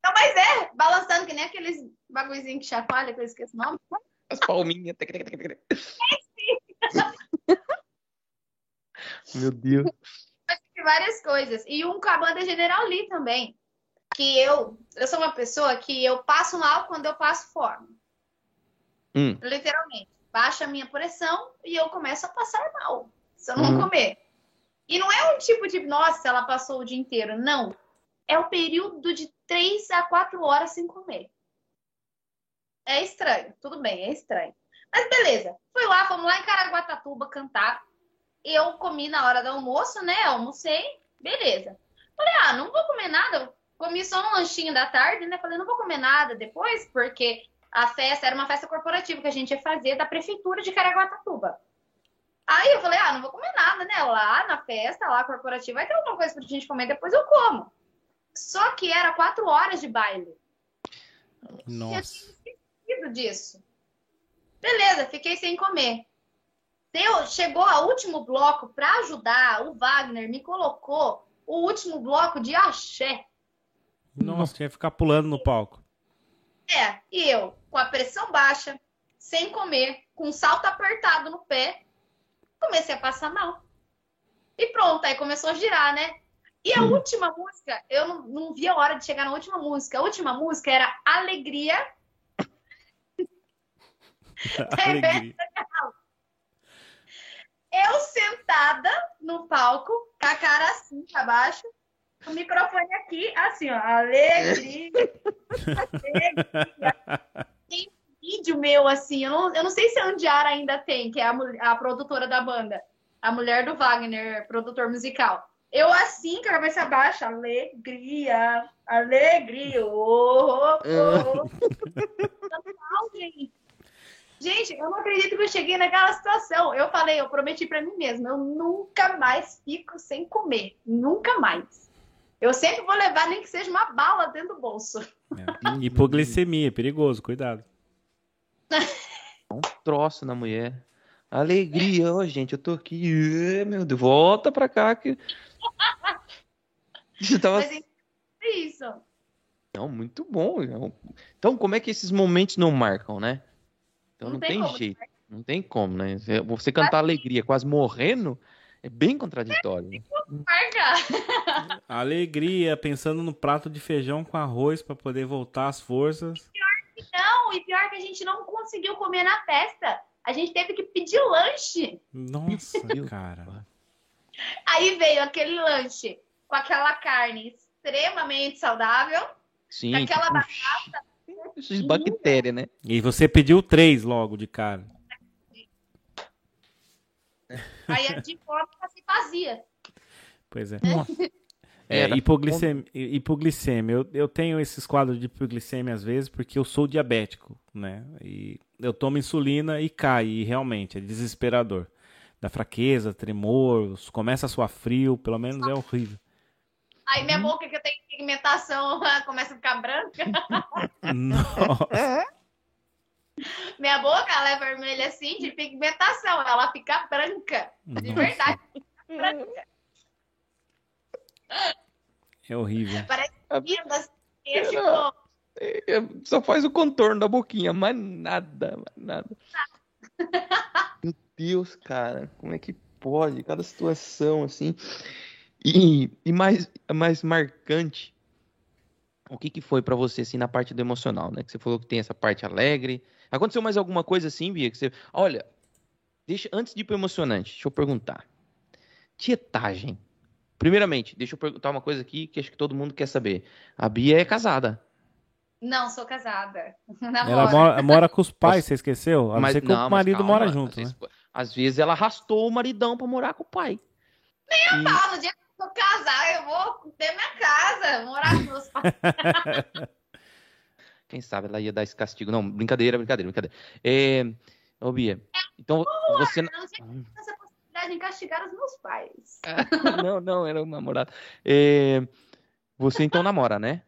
Não, mas é, balançando que nem aqueles bagulhozinhos que chacoalha, que eu esqueço o nome.
As palminhas. <laughs> Meu Deus.
Várias coisas. E um com a banda General Lee também. Que eu, eu sou uma pessoa que eu passo mal quando eu passo fome. Hum. Literalmente. Baixa a minha pressão e eu começo a passar mal. Se eu não hum. comer. E não é um tipo de, nossa, ela passou o dia inteiro. Não é o período de três a quatro horas sem comer. É estranho, tudo bem, é estranho. Mas beleza, fui lá, fomos lá em Caraguatatuba cantar. Eu comi na hora do almoço, né? Almocei, beleza. Falei, ah, não vou comer nada. Comi só um lanchinho da tarde, né? Falei, não vou comer nada depois, porque a festa era uma festa corporativa que a gente ia fazer da prefeitura de Caraguatatuba. Aí eu falei, ah, não vou comer nada, né? Lá na festa, lá corporativa, vai ter alguma coisa pra gente comer, depois eu como. Só que era quatro horas de baile.
Nossa.
Eu tinha esquecido disso. Beleza, fiquei sem comer. Deu, chegou o último bloco para ajudar, o Wagner me colocou o último bloco de axé.
Nossa, tinha que ficar pulando no palco.
É, e eu, com a pressão baixa, sem comer, com um salto apertado no pé, comecei a passar mal. E pronto, aí começou a girar, né? E a hum. última música, eu não, não vi a hora de chegar na última música. A última música era Alegria. <laughs> Alegria. eu sentada no palco, com a cara assim pra baixo, o microfone aqui, assim, ó, alegria. alegria. <laughs> Tem vídeo meu, assim, eu não, eu não sei se a Andiara ainda tem, que é a, a produtora da banda, a mulher do Wagner, produtor musical. Eu assim, com a cabeça baixa, alegria, alegria, oh, oh, oh. gente. gente, eu não acredito que eu cheguei naquela situação. Eu falei, eu prometi para mim mesma, eu nunca mais fico sem comer, nunca mais. Eu sempre vou levar nem que seja uma bala dentro do bolso.
É. Hipoglicemia, perigoso, cuidado. <laughs>
Um troço na mulher. Alegria, ó, oh, gente, eu tô aqui. Meu Deus, volta pra cá que. <laughs>
Você tava... Mas é isso.
Não, muito bom. Então, como é que esses momentos não marcam, né? Então não, não tem, tem jeito. Não tem como, né? Você cantar alegria quase morrendo é bem contraditório. Né? <laughs>
Alegria, pensando no prato de feijão com arroz para poder voltar às forças.
Pior que não, e pior que a gente não conseguiu comer na festa. A gente teve que pedir lanche.
Nossa, cara.
Aí veio aquele lanche com aquela carne extremamente saudável.
Sim.
Com aquela batata.
Bactéria, né?
E você pediu três logo de cara.
Aí a de fora se fazia.
Pois é. É, hipoglicemia, hipoglicemia. Eu, eu tenho esses quadros de hipoglicemia às vezes porque eu sou diabético, né? E eu tomo insulina e cai, e realmente é desesperador. Da fraqueza, tremor, começa a suar frio, pelo menos é horrível.
Aí minha boca que eu tenho pigmentação <laughs> começa a ficar branca.
Nossa.
Minha boca ela é vermelha assim de pigmentação, ela fica branca. De verdade. branca.
É horrível.
Parece que das
é, só faz o contorno da boquinha, mais nada, mais nada. <laughs> Meu Deus, cara, como é que pode? Cada situação assim. E, e mais, mais marcante, o que, que foi para você assim na parte do emocional, né? Que você falou que tem essa parte alegre. Aconteceu mais alguma coisa assim, Bia? Que você, olha, deixa antes de ir pro emocionante, deixa eu perguntar. Tietagem Primeiramente, deixa eu perguntar uma coisa aqui que acho que todo mundo quer saber. A Bia é casada.
Não, sou casada. <laughs>
Ela mora, <laughs> mora, com os pais, você esqueceu? A mas, não ser que o marido calma, mora junto,
às
né?
Vezes, às vezes ela arrastou o maridão pra morar com o pai.
Nem e... a pau, no dia que eu casar, eu vou ter minha casa, morar com meus pais. <laughs>
Quem sabe ela ia dar esse castigo. Não, brincadeira, brincadeira, brincadeira. É... Ô, Bia, então
Boa,
você...
Não essa em castigar os meus pais. <laughs>
não, não, era um namorado. É, você então namora, né?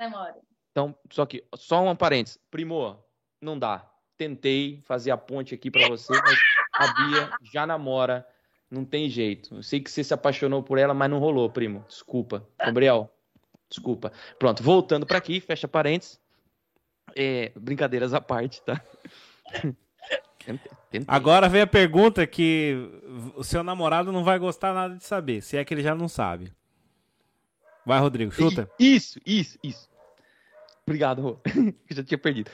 Namoro.
Então, só que, só um parênteses. Primo, não dá. Tentei fazer a ponte aqui para você, mas a Bia já namora. Não tem jeito. Eu sei que você se apaixonou por ela, mas não rolou, primo. Desculpa. Gabriel, desculpa. Pronto, voltando para aqui, fecha parênteses. É, brincadeiras à parte, tá? <laughs>
Agora vem a pergunta que o seu namorado não vai gostar nada de saber, se é que ele já não sabe. Vai, Rodrigo, chuta.
Isso, isso, isso. Obrigado, Rô. <laughs> já tinha perdido.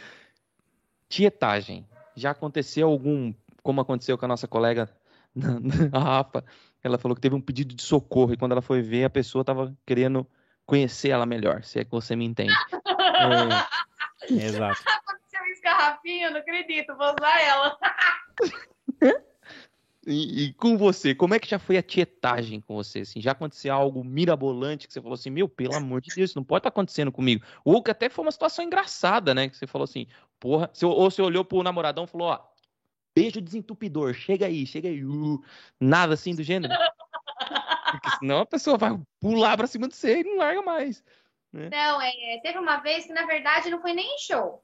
Tietagem. Já aconteceu algum, como aconteceu com a nossa colega, <laughs> a Rafa, ela falou que teve um pedido de socorro e quando ela foi ver, a pessoa estava querendo conhecer ela melhor, se é que você me entende. <laughs>
é... Exato
garrafinha, não acredito, vou usar ela.
e, e, com você, como é que já foi a tietagem com você? Assim, já aconteceu algo mirabolante que você falou assim, meu, pelo amor de Deus, não pode estar tá acontecendo comigo. Ou que até foi uma situação engraçada, né? Que você falou assim, porra, você, ou você olhou pro namoradão e falou, ó, beijo desentupidor, chega aí, chega aí. Uh, nada assim do gênero. <laughs> Porque senão a pessoa vai pular pra cima de você e não larga mais.
Né? Não, é, teve uma vez que, na verdade, não foi nem em show.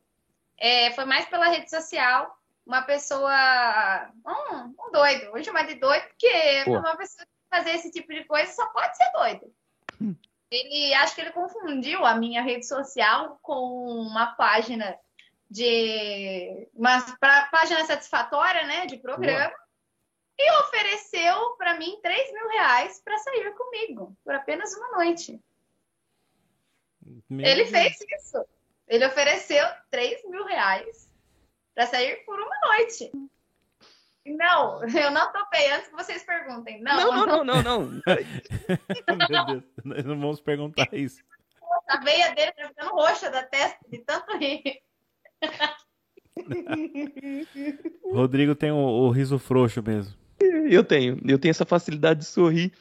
É, foi mais pela rede social. Uma pessoa. Um, um doido. Vou chamar de doido, porque Pô. uma pessoa que fazer esse tipo de coisa só pode ser doido. Hum. Ele acho que ele confundiu a minha rede social com uma página de uma página satisfatória, né, de programa. Boa. E ofereceu para mim 3 mil reais para sair comigo por apenas uma noite. Meu ele Deus. fez isso. Ele ofereceu 3 mil reais para sair por uma noite. Não, eu não topei antes que vocês perguntem. Não,
não, não, não, não. não. <laughs>
Meu Deus, nós não vamos perguntar isso.
A veia dele tá ficando roxa da testa de tanto rir. <laughs>
Rodrigo tem o, o, riso frouxo mesmo.
Eu tenho, eu tenho essa facilidade de sorrir,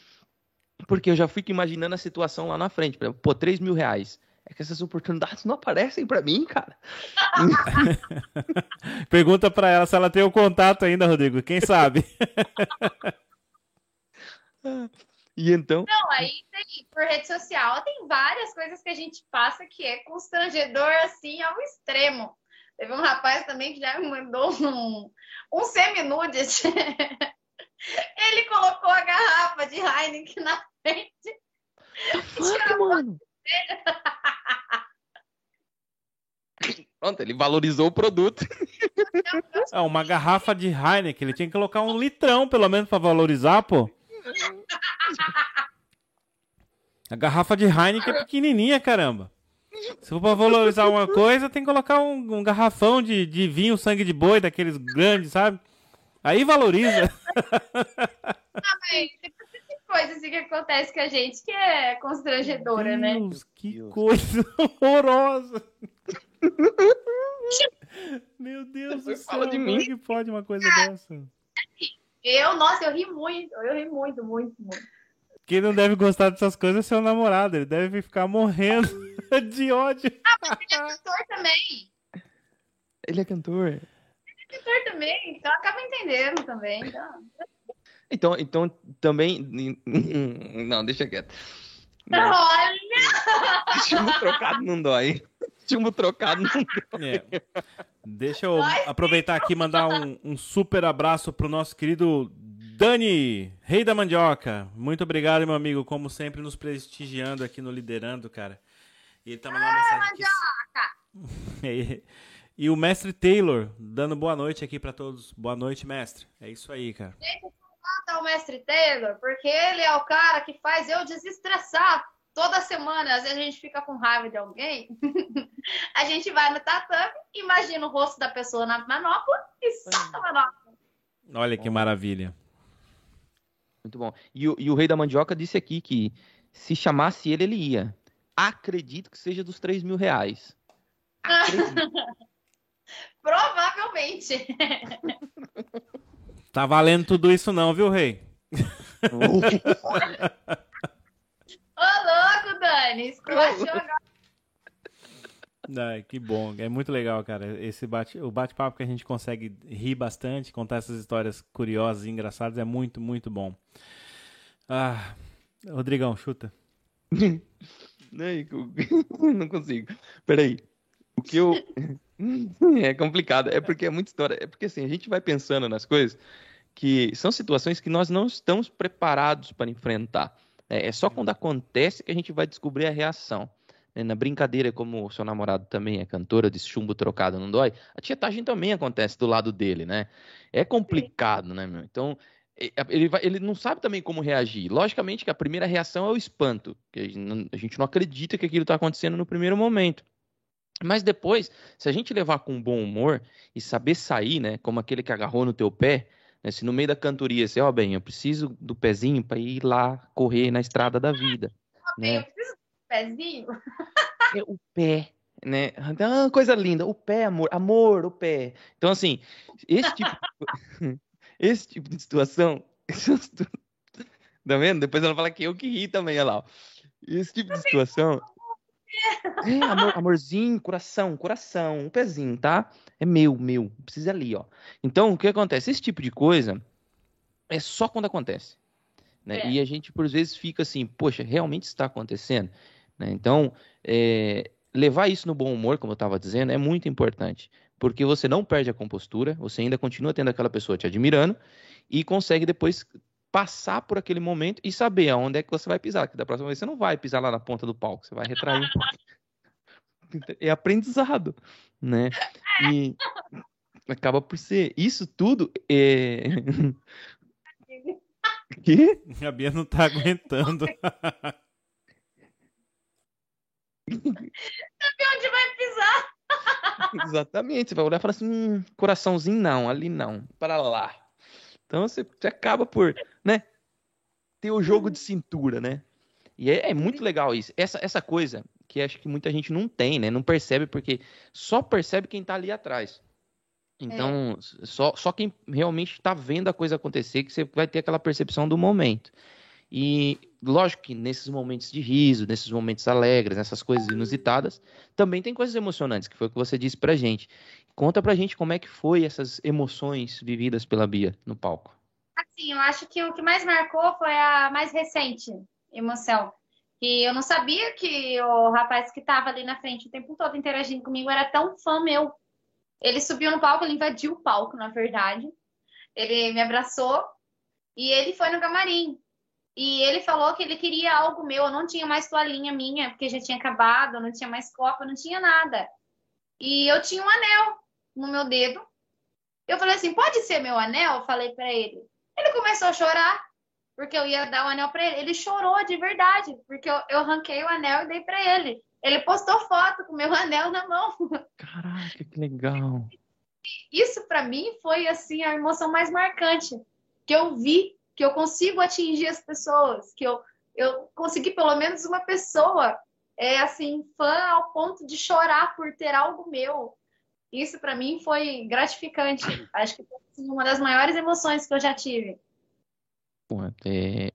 porque eu já fico imaginando a situação lá na frente. Pô, 3 mil reais. É que essas oportunidades não aparecem para mim, cara. <laughs>
Pergunta para ela se ela tem o contato ainda, Rodrigo. Quem sabe? <laughs>
E então.
Não, aí tem, por rede social, tem várias coisas que a gente passa que é constrangedor assim ao extremo. Teve um rapaz também que já me mandou um, um semi-nudes. <laughs> Ele colocou a garrafa de Heineken na frente.
Fuck, mano. <laughs> Pronto, ele valorizou o produto.
É, uma garrafa de Heineken, ele tinha que colocar um litrão, pelo menos, pra valorizar, pô. A garrafa de Heineken é pequenininha, caramba. Se for pra valorizar uma coisa, tem que colocar um, um garrafão de, de vinho sangue de boi, daqueles grandes, sabe? Aí valoriza.
Ah, mas tem coisa assim que acontece com a gente que é constrangedora, né?
Deus, que coisa <laughs> horrorosa. Meu Deus do
Você fala
céu,
de
como
mim?
é que pode uma coisa dessa?
Eu, nossa, eu ri muito, eu ri muito, muito, muito.
Quem não deve gostar dessas coisas é seu namorado. Ele deve ficar morrendo <laughs> de ódio.
Ele é cantor também.
Ele é cantor.
Cantor também, então acaba entendendo também. Então.
Então, então também. Não, deixa quieto. Não,
Olha!
chumbo trocado não dói. Chumbo trocado não dói.
É. Deixa eu aproveitar aqui e mandar um, um super abraço pro nosso querido Dani, rei da mandioca. Muito obrigado, meu amigo, como sempre, nos prestigiando aqui no Liderando, cara. E ele tá mandando mensagem aqui. <laughs> E, e o mestre Taylor, dando boa noite aqui pra todos. Boa noite, mestre. É isso aí, cara.
Mata o mestre Taylor, porque ele é o cara que faz eu desestressar. Toda semana, às vezes a gente fica com raiva de alguém, <laughs> a gente vai no tatame, imagina o rosto da pessoa na manopla e solta a manopla.
Olha que maravilha.
Muito bom. E, o- e o rei da mandioca disse aqui que se chamasse ele, ele ia. Acredito que seja dos 3 mil reais. <laughs>
Provavelmente. <laughs>
Tá valendo tudo isso não, viu, rei?
Ô, louco, Dani, esculachou agora.
Ai, que bom, é muito legal, cara. Esse bate, o bate-papo que a gente consegue rir bastante, contar essas histórias curiosas e engraçadas é muito, muito bom. Ah, Rodrigão, chuta. <laughs>
Não, não consigo. Peraí. O que eu. <laughs> É complicado. É porque é muita história. É porque assim, a gente vai pensando nas coisas que são situações que nós não estamos preparados para enfrentar. É, é só quando acontece que a gente vai descobrir a reação. né? Na brincadeira, como o seu namorado também é cantora de chumbo trocado não dói, a tietagem também acontece do lado dele, né? É complicado, né, meu? Então, ele, vai- ele não sabe também como reagir. Logicamente que a primeira reação é o espanto, que a gente não acredita que aquilo está acontecendo no primeiro momento. Mas depois, se a gente levar com bom humor e saber sair, né, como aquele que agarrou no teu pé, né, se no meio da cantoria você, ó, bem, eu preciso do pezinho para ir lá correr na estrada da vida, <laughs>
Bem, eu
né?
preciso um pezinho.
É o pé, né? Ah, coisa linda, o pé, amor, amor, o pé. Então assim, esse tipo, <laughs> <laughs> esse tipo de situação, tá vendo? Depois ela fala que eu que ri também, olha lá. ó. Esse tipo de situação. É, amor, amorzinho, coração, coração, um pezinho, tá? É meu, meu, precisa ali, ó. Então, o que acontece? Esse tipo de coisa é só quando acontece. Né?
É.
E a gente, por vezes, fica assim, poxa, realmente está acontecendo? Né? Então, é, levar isso no bom humor, como eu estava dizendo, é muito importante. Porque você não perde a compostura, você ainda continua tendo aquela pessoa te admirando e consegue depois passar por aquele momento e saber aonde é que você vai pisar. Que da próxima vez você não vai pisar lá na ponta do palco, você vai retrair um <laughs> pouco. É aprendizado, né? E acaba por ser. Isso tudo é. <laughs> Quê?
A Bia não tá aguentando. <laughs>
Onde vai pisar?
Exatamente. Você vai olhar e falar assim: hum, coraçãozinho não, ali não, para lá. Então você, você acaba por, né? Ter o jogo de cintura, né? E é, é muito legal isso. Essa, essa coisa que acho que muita gente não tem, né? Não percebe, porque só percebe quem tá ali atrás. Então, só, só quem realmente tá vendo a coisa acontecer que você vai ter aquela percepção do momento. E lógico que nesses momentos de riso, nesses momentos alegres, nessas coisas inusitadas, também tem coisas emocionantes, que foi o que você disse pra gente. Conta pra gente como é que foi essas emoções vividas pela Bia no palco.
Sim, eu acho que o que mais marcou foi a mais recente emoção. E eu não sabia que o rapaz que estava ali na frente o tempo todo interagindo comigo era tão fã meu. Ele subiu no palco, ele invadiu o palco, na verdade. Ele me abraçou e ele foi no camarim. E ele falou que ele queria algo meu. Eu não tinha mais toalhinha minha, porque já tinha acabado, não tinha mais copa, não tinha nada. E eu tinha um anel no meu dedo. Eu falei assim: pode ser meu anel? Eu falei para ele. Ele começou a chorar, porque eu ia dar o anel para ele. Ele chorou de verdade, porque eu, eu arranquei o anel e dei para ele. Ele postou foto com meu <laughs> anel na mão.
Caraca, que legal.
Isso para mim foi assim a emoção mais marcante que eu vi que eu consigo atingir as pessoas, que eu eu consegui pelo menos uma pessoa é assim fã ao ponto de chorar por ter algo meu. Isso para mim foi gratificante. Acho que foi assim, uma das maiores emoções que eu já tive.
Pô, é...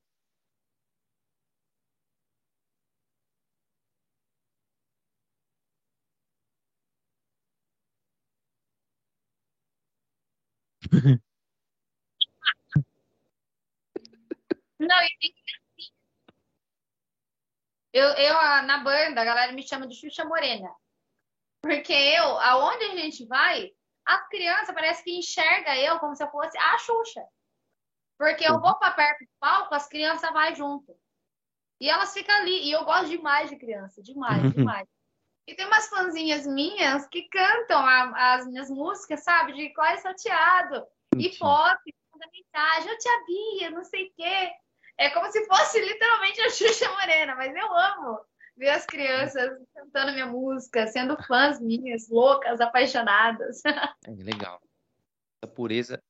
Não, eu, eu na banda, a galera me chama de Xuxa Morena. Porque eu, aonde a gente vai, as crianças parece que enxerga eu como se eu fosse a Xuxa. Porque eu vou para perto do palco, as crianças vão junto. E elas ficam ali. E eu gosto demais de criança, demais, demais. E tem umas fãzinhas minhas que cantam a, as minhas músicas, sabe? De Cláudio Salteado, e pop, manda mensagem, eu te havia, não sei o quê. É como se fosse <laughs> literalmente a Xuxa Morena, mas eu amo ver as crianças cantando minha música, sendo fãs minhas, loucas, apaixonadas. <laughs>
É legal. A pureza.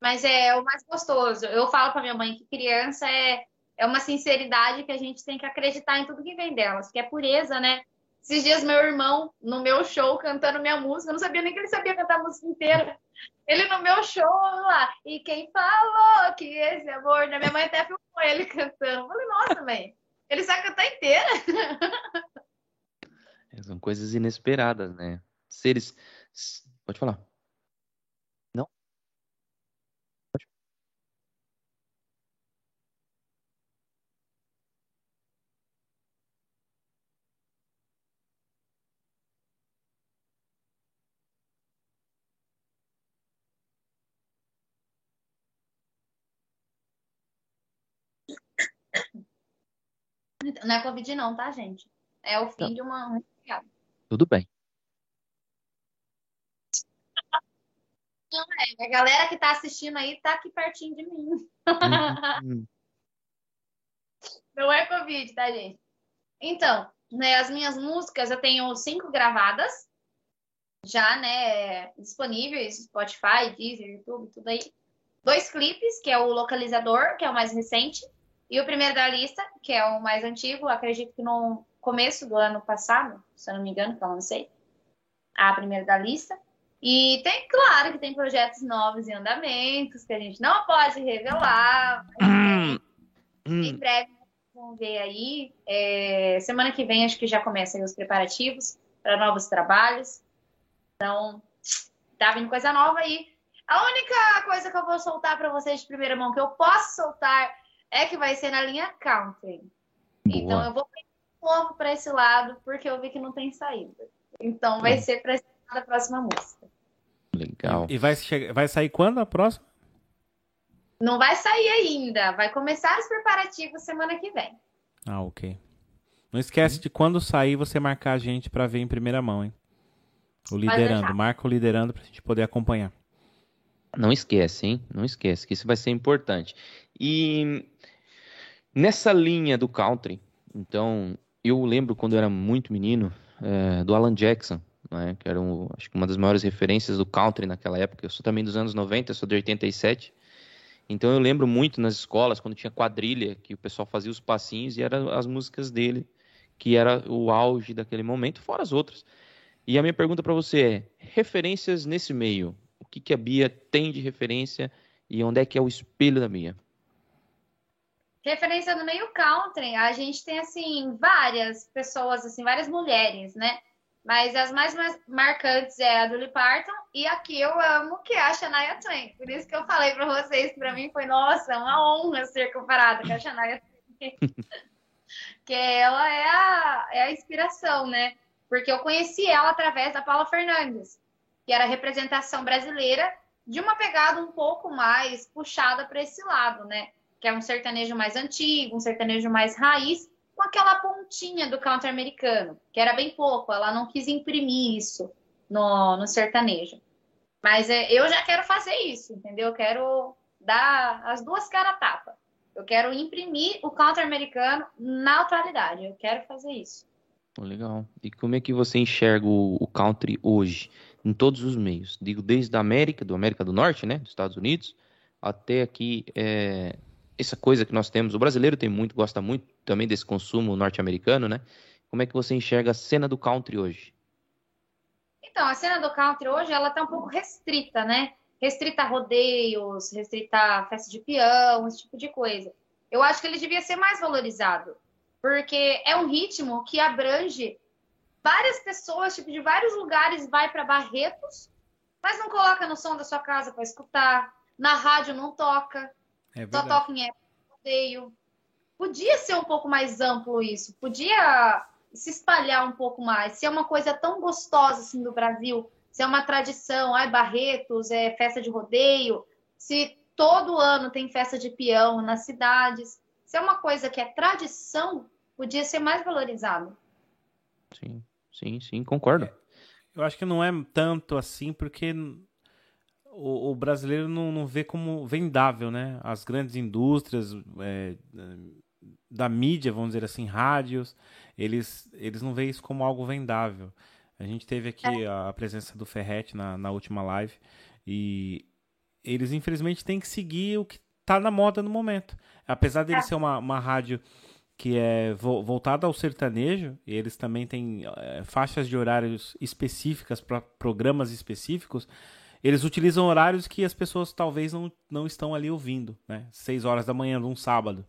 Mas é o mais gostoso. Eu falo para minha mãe que criança é, é uma sinceridade que a gente tem que acreditar em tudo que vem delas, que é pureza, né? Esses dias, meu irmão, no meu show, cantando minha música, eu não sabia nem que ele sabia cantar a música inteira. Ele no meu show lá, e quem falou que esse amor, né? Minha mãe até filmou ele <laughs> cantando. Eu falei, nossa, mãe, ele sabe cantar inteira.
É, são coisas inesperadas, né? Seres. Pode falar.
Não é Covid, não, tá, gente? É o fim de uma.
Tudo bem.
Não é. A galera que tá assistindo aí tá aqui pertinho de mim. Uhum. <laughs> Não é Covid, tá, gente? Então, né, as minhas músicas eu tenho cinco gravadas, já, né, disponíveis, Spotify, Deezer, YouTube, tudo aí. Dois clipes, que é o Localizador, que é o mais recente, e o primeiro da lista, que é o mais antigo, acredito que no começo do ano passado, se eu não me engano, que eu não sei, a primeira da lista. E tem, claro, que tem projetos novos em andamentos, que a gente não pode revelar. Hum, hum. Em breve vamos ver aí. É, semana que vem acho que já começam os preparativos para novos trabalhos. Então, tá vindo coisa nova aí. A única coisa que eu vou soltar para vocês de primeira mão, que eu posso soltar é que vai ser na linha country. Boa. Então eu vou novo para esse lado, porque eu vi que não tem saída. Então vai é. ser para a próxima música.
Legal.
E vai, vai sair quando a próxima?
Não vai sair ainda. Vai começar os preparativos semana que vem.
Ah, ok. Não esquece de quando sair você marcar a gente para ver em primeira mão, hein? O liderando. Marca o liderando para a gente poder acompanhar.
Não esquece, hein? Não esquece que isso vai ser importante. E nessa linha do country, então, eu lembro quando eu era muito menino é, do Alan Jackson, né, que era um, acho que uma das maiores referências do country naquela época. Eu sou também dos anos 90, eu sou de 87. Então eu lembro muito nas escolas, quando tinha quadrilha, que o pessoal fazia os passinhos e eram as músicas dele, que era o auge daquele momento, fora as outras. E a minha pergunta para você é: referências nesse meio? O que, que a Bia tem de referência e onde é que é o espelho da Bia?
Referência no meio country, a gente tem assim várias pessoas, assim várias mulheres, né? Mas as mais marcantes é a do Lee Parton e a que eu amo, que é a Shania Twain. Por isso que eu falei para vocês, para mim foi, nossa, uma honra ser comparada com a Shania Twain. <laughs> que ela é a, é a inspiração, né? Porque eu conheci ela através da Paula Fernandes, que era a representação brasileira de uma pegada um pouco mais puxada para esse lado, né? Que é um sertanejo mais antigo, um sertanejo mais raiz, com aquela pontinha do country americano, que era bem pouco, ela não quis imprimir isso no, no sertanejo. Mas é, eu já quero fazer isso, entendeu? Eu quero dar as duas caras tapa. Eu quero imprimir o country americano na atualidade. Eu quero fazer isso.
Legal. E como é que você enxerga o, o country hoje, em todos os meios? Digo, desde a América, do América do Norte, né, dos Estados Unidos, até aqui é, essa coisa que nós temos, o brasileiro tem muito, gosta muito também desse consumo norte-americano, né? Como é que você enxerga a cena do country hoje?
Então, a cena do country hoje, ela tá um pouco restrita, né? Restrita a rodeios, restrita a festa de peão, esse tipo de coisa. Eu acho que ele devia ser mais valorizado, porque é um ritmo que abrange várias pessoas, tipo, de vários lugares, vai para Barretos, mas não coloca no som da sua casa para escutar, na rádio não toca, é só toca em época rodeio. Podia ser um pouco mais amplo isso, podia se espalhar um pouco mais. Se é uma coisa tão gostosa assim do Brasil, se é uma tradição, ai, Barretos, é festa de rodeio, se todo ano tem festa de peão nas cidades, se é uma coisa que é tradição, podia ser mais valorizado.
Sim, sim, sim, concordo.
Eu acho que não é tanto assim, porque o, o brasileiro não, não, vê como vendável, né? As grandes indústrias é, da mídia, vamos dizer assim, rádios, eles, eles não veem isso como algo vendável. A gente teve aqui é. a presença do Ferret na, na última live e eles infelizmente têm que seguir o que está na moda no momento. Apesar dele é. ser uma, uma rádio que é voltada ao sertanejo, e eles também têm é, faixas de horários específicas para programas específicos, eles utilizam horários que as pessoas talvez não, não estão ali ouvindo, né? Seis horas da manhã de um sábado,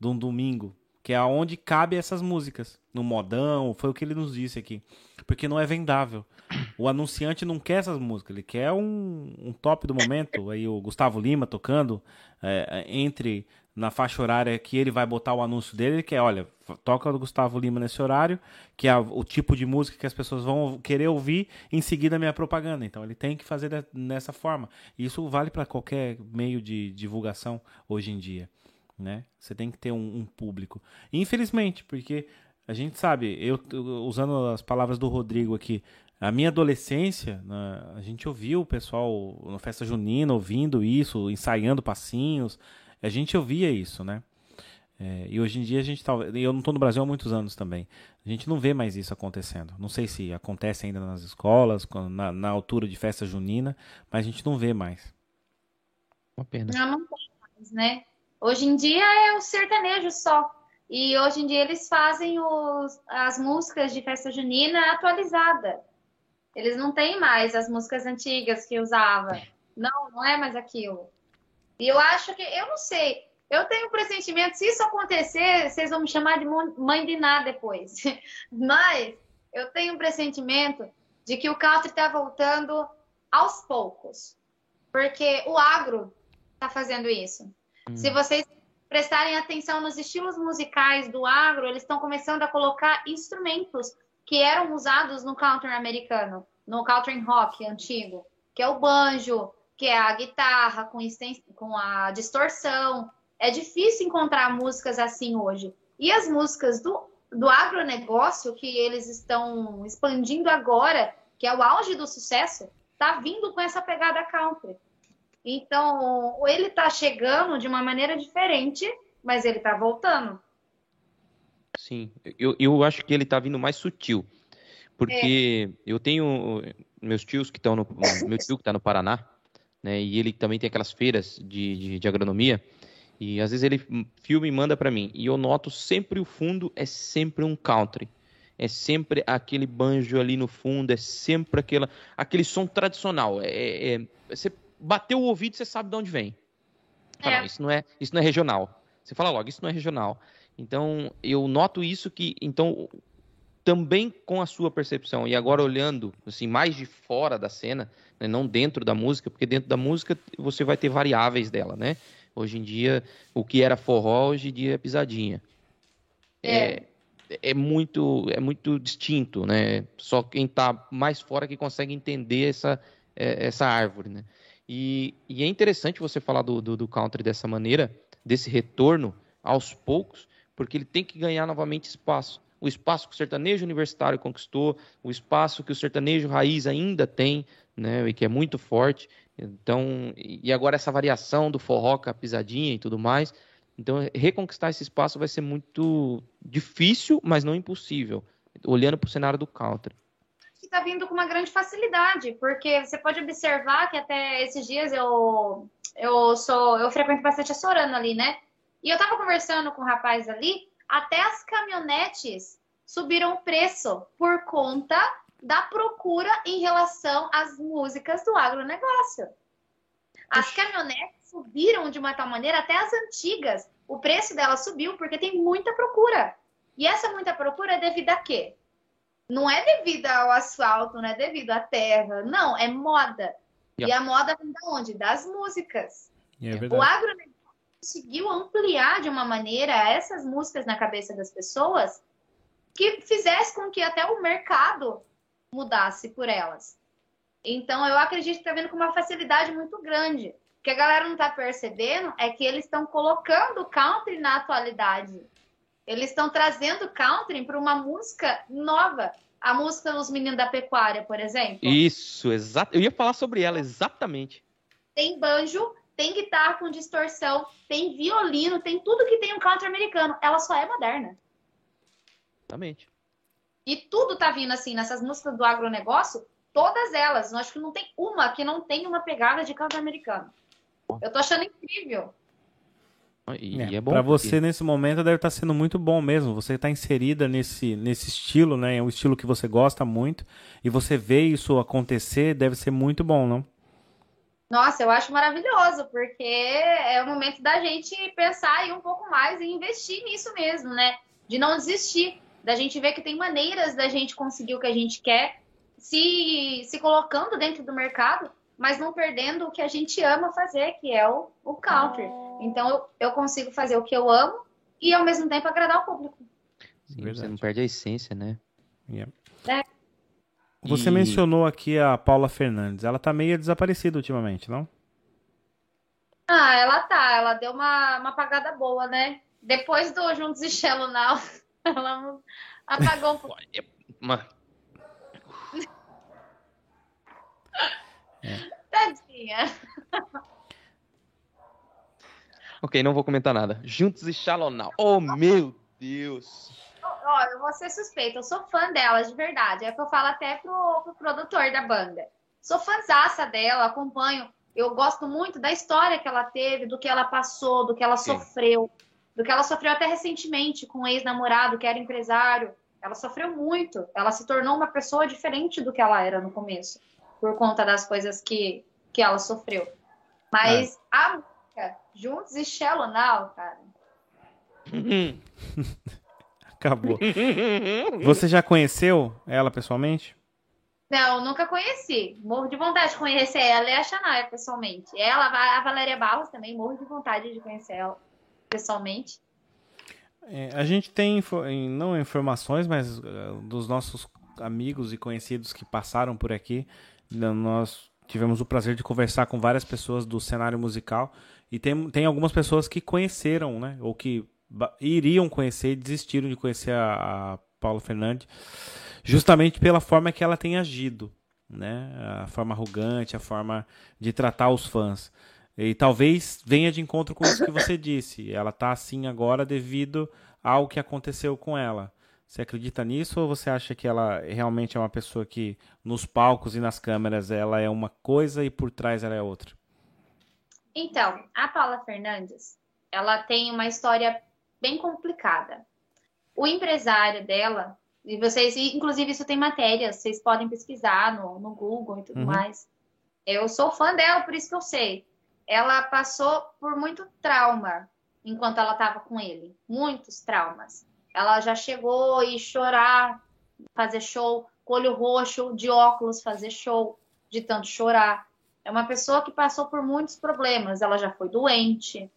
de um domingo, que é onde cabe essas músicas. No modão, foi o que ele nos disse aqui. Porque não é vendável. O anunciante não quer essas músicas, ele quer um, um top do momento. Aí o Gustavo Lima tocando é, entre na faixa horária que ele vai botar o anúncio dele, que é, olha, toca o Gustavo Lima nesse horário, que é o tipo de música que as pessoas vão querer ouvir em seguida a minha propaganda. Então ele tem que fazer dessa forma. Isso vale para qualquer meio de divulgação hoje em dia, né? Você tem que ter um, um público. Infelizmente, porque a gente sabe, eu usando as palavras do Rodrigo aqui, a minha adolescência, né, a gente ouviu o pessoal na festa junina ouvindo isso, ensaiando passinhos, a gente ouvia isso, né? É, e hoje em dia a gente tá, eu não estou no Brasil há muitos anos também. A gente não vê mais isso acontecendo. Não sei se acontece ainda nas escolas, na, na altura de festa junina, mas a gente não vê mais.
Uma pena.
Não, não tem mais, né? Hoje em dia é o sertanejo só. E hoje em dia eles fazem os, as músicas de festa junina atualizada. Eles não têm mais as músicas antigas que usava. Não, não é mais aquilo. E eu acho que, eu não sei, eu tenho um pressentimento, se isso acontecer, vocês vão me chamar de mãe de nada depois. <laughs> Mas eu tenho um pressentimento de que o country está voltando aos poucos. Porque o agro está fazendo isso. Hum. Se vocês prestarem atenção nos estilos musicais do agro, eles estão começando a colocar instrumentos que eram usados no country americano, no country rock antigo, que é o banjo, que é a guitarra com, com a distorção. É difícil encontrar músicas assim hoje. E as músicas do, do agronegócio, que eles estão expandindo agora, que é o auge do sucesso, tá vindo com essa pegada country. Então, ele tá chegando de uma maneira diferente, mas ele tá voltando.
Sim, eu, eu acho que ele tá vindo mais sutil. Porque é. eu tenho meus tios que estão no. Meu tio que está no Paraná, né? E ele também tem aquelas feiras de, de, de agronomia. E às vezes ele filma e manda para mim. E eu noto sempre o fundo é sempre um country. É sempre aquele banjo ali no fundo, é sempre aquela, aquele som tradicional. É, é, é você bateu o ouvido, você sabe de onde vem. Fala, é. isso não é, isso não é regional. Você fala logo, isso não é regional. Então eu noto isso que, então também com a sua percepção e agora olhando assim mais de fora da cena, né, não dentro da música, porque dentro da música você vai ter variáveis dela, né? Hoje em dia, o que era forró, hoje em dia é pisadinha. É. é, é muito é muito distinto, né? Só quem está mais fora que consegue entender essa, é, essa árvore, né? E, e, é interessante você falar do, do, do country dessa maneira, desse retorno aos poucos, porque ele tem que ganhar novamente espaço. O espaço que o sertanejo universitário conquistou, o espaço que o sertanejo raiz ainda tem, né, e que é muito forte. Então, e agora essa variação do forró com a pisadinha e tudo mais. Então, reconquistar esse espaço vai ser muito difícil, mas não impossível, olhando para o cenário do country.
Está vindo com uma grande facilidade, porque você pode observar que até esses dias eu eu sou eu frequento bastante a Sorana ali, né? E eu estava conversando com um rapaz ali, até as caminhonetes subiram o preço por conta da procura em relação às músicas do agronegócio. As caminhonetes subiram de uma tal maneira, até as antigas, o preço delas subiu porque tem muita procura. E essa muita procura é devido a quê? Não é devido ao asfalto, não é devido à terra, não, é moda. Yeah. E a moda vem da onde? Das músicas.
É o
agronegócio conseguiu ampliar de uma maneira essas músicas na cabeça das pessoas que fizesse com que até o mercado mudasse por elas. Então, eu acredito que está vendo com uma facilidade muito grande. O que a galera não está percebendo é que eles estão colocando country na atualidade. Eles estão trazendo country para uma música nova. A música dos meninos da pecuária, por exemplo.
Isso, exato. Eu ia falar sobre ela exatamente.
Tem banjo, tem guitarra com distorção, tem violino, tem tudo que tem um country americano. Ela só é moderna.
Exatamente.
E tudo tá vindo assim, nessas músicas do agronegócio, todas elas. Eu acho que não tem uma que não tem uma pegada de canto americano. Eu tô achando incrível.
E é, é bom. Pra porque... você, nesse momento, deve estar tá sendo muito bom mesmo. Você está inserida nesse, nesse estilo, né? É um estilo que você gosta muito. E você vê isso acontecer, deve ser muito bom, não?
Nossa, eu acho maravilhoso, porque é o momento da gente pensar aí um pouco mais e investir nisso mesmo, né? De não desistir da gente ver que tem maneiras da gente conseguir o que a gente quer, se, se colocando dentro do mercado, mas não perdendo o que a gente ama fazer, que é o, o country. Então eu, eu consigo fazer o que eu amo e ao mesmo tempo agradar o público.
Sim, você não perde a essência, né?
Yeah. É. Você e... mencionou aqui a Paula Fernandes. Ela tá meio desaparecida ultimamente, não?
Ah, ela tá. Ela deu uma, uma apagada boa, né? Depois do Juntos e Shallow Now, <laughs> ela apagou um pouco.
Mano.
É. Tadinha.
Ok, não vou comentar nada. Juntos e Shallow Now. Oh, meu Deus.
Ó, eu vou ser suspeita. Eu sou fã dela, de verdade. É que eu falo até pro, pro produtor da banda. Sou fãzaça dela, acompanho. Eu gosto muito da história que ela teve, do que ela passou, do que ela Sim. sofreu do que ela sofreu até recentemente com um ex-namorado que era empresário. Ela sofreu muito. Ela se tornou uma pessoa diferente do que ela era no começo, por conta das coisas que, que ela sofreu. Mas é. a música, Juntos e Shallow Now, cara. <laughs>
Acabou. <laughs> Você já conheceu ela pessoalmente?
Não, nunca conheci. Morro de vontade de conhecer ela e a Shania pessoalmente. Ela, a Valéria Barros também, morro de vontade de conhecer ela pessoalmente?
É, a gente tem, não informações, mas uh, dos nossos amigos e conhecidos que passaram por aqui, nós tivemos o prazer de conversar com várias pessoas do cenário musical e tem, tem algumas pessoas que conheceram, né, ou que iriam conhecer e desistiram de conhecer a, a Paula Fernandes, justamente pela forma que ela tem agido, né, a forma arrogante, a forma de tratar os fãs. E talvez venha de encontro com isso que você <coughs> disse. Ela está assim agora devido ao que aconteceu com ela. Você acredita nisso ou você acha que ela realmente é uma pessoa que nos palcos e nas câmeras ela é uma coisa e por trás ela é outra?
Então, a Paula Fernandes, ela tem uma história bem complicada. O empresário dela, e vocês, inclusive isso tem matéria, vocês podem pesquisar no, no Google e tudo uhum. mais. Eu sou fã dela, por isso que eu sei ela passou por muito trauma enquanto ela estava com ele, muitos traumas. Ela já chegou e chorar fazer show, olho roxo, de óculos fazer show, de tanto chorar. É uma pessoa que passou por muitos problemas. Ela já foi doente,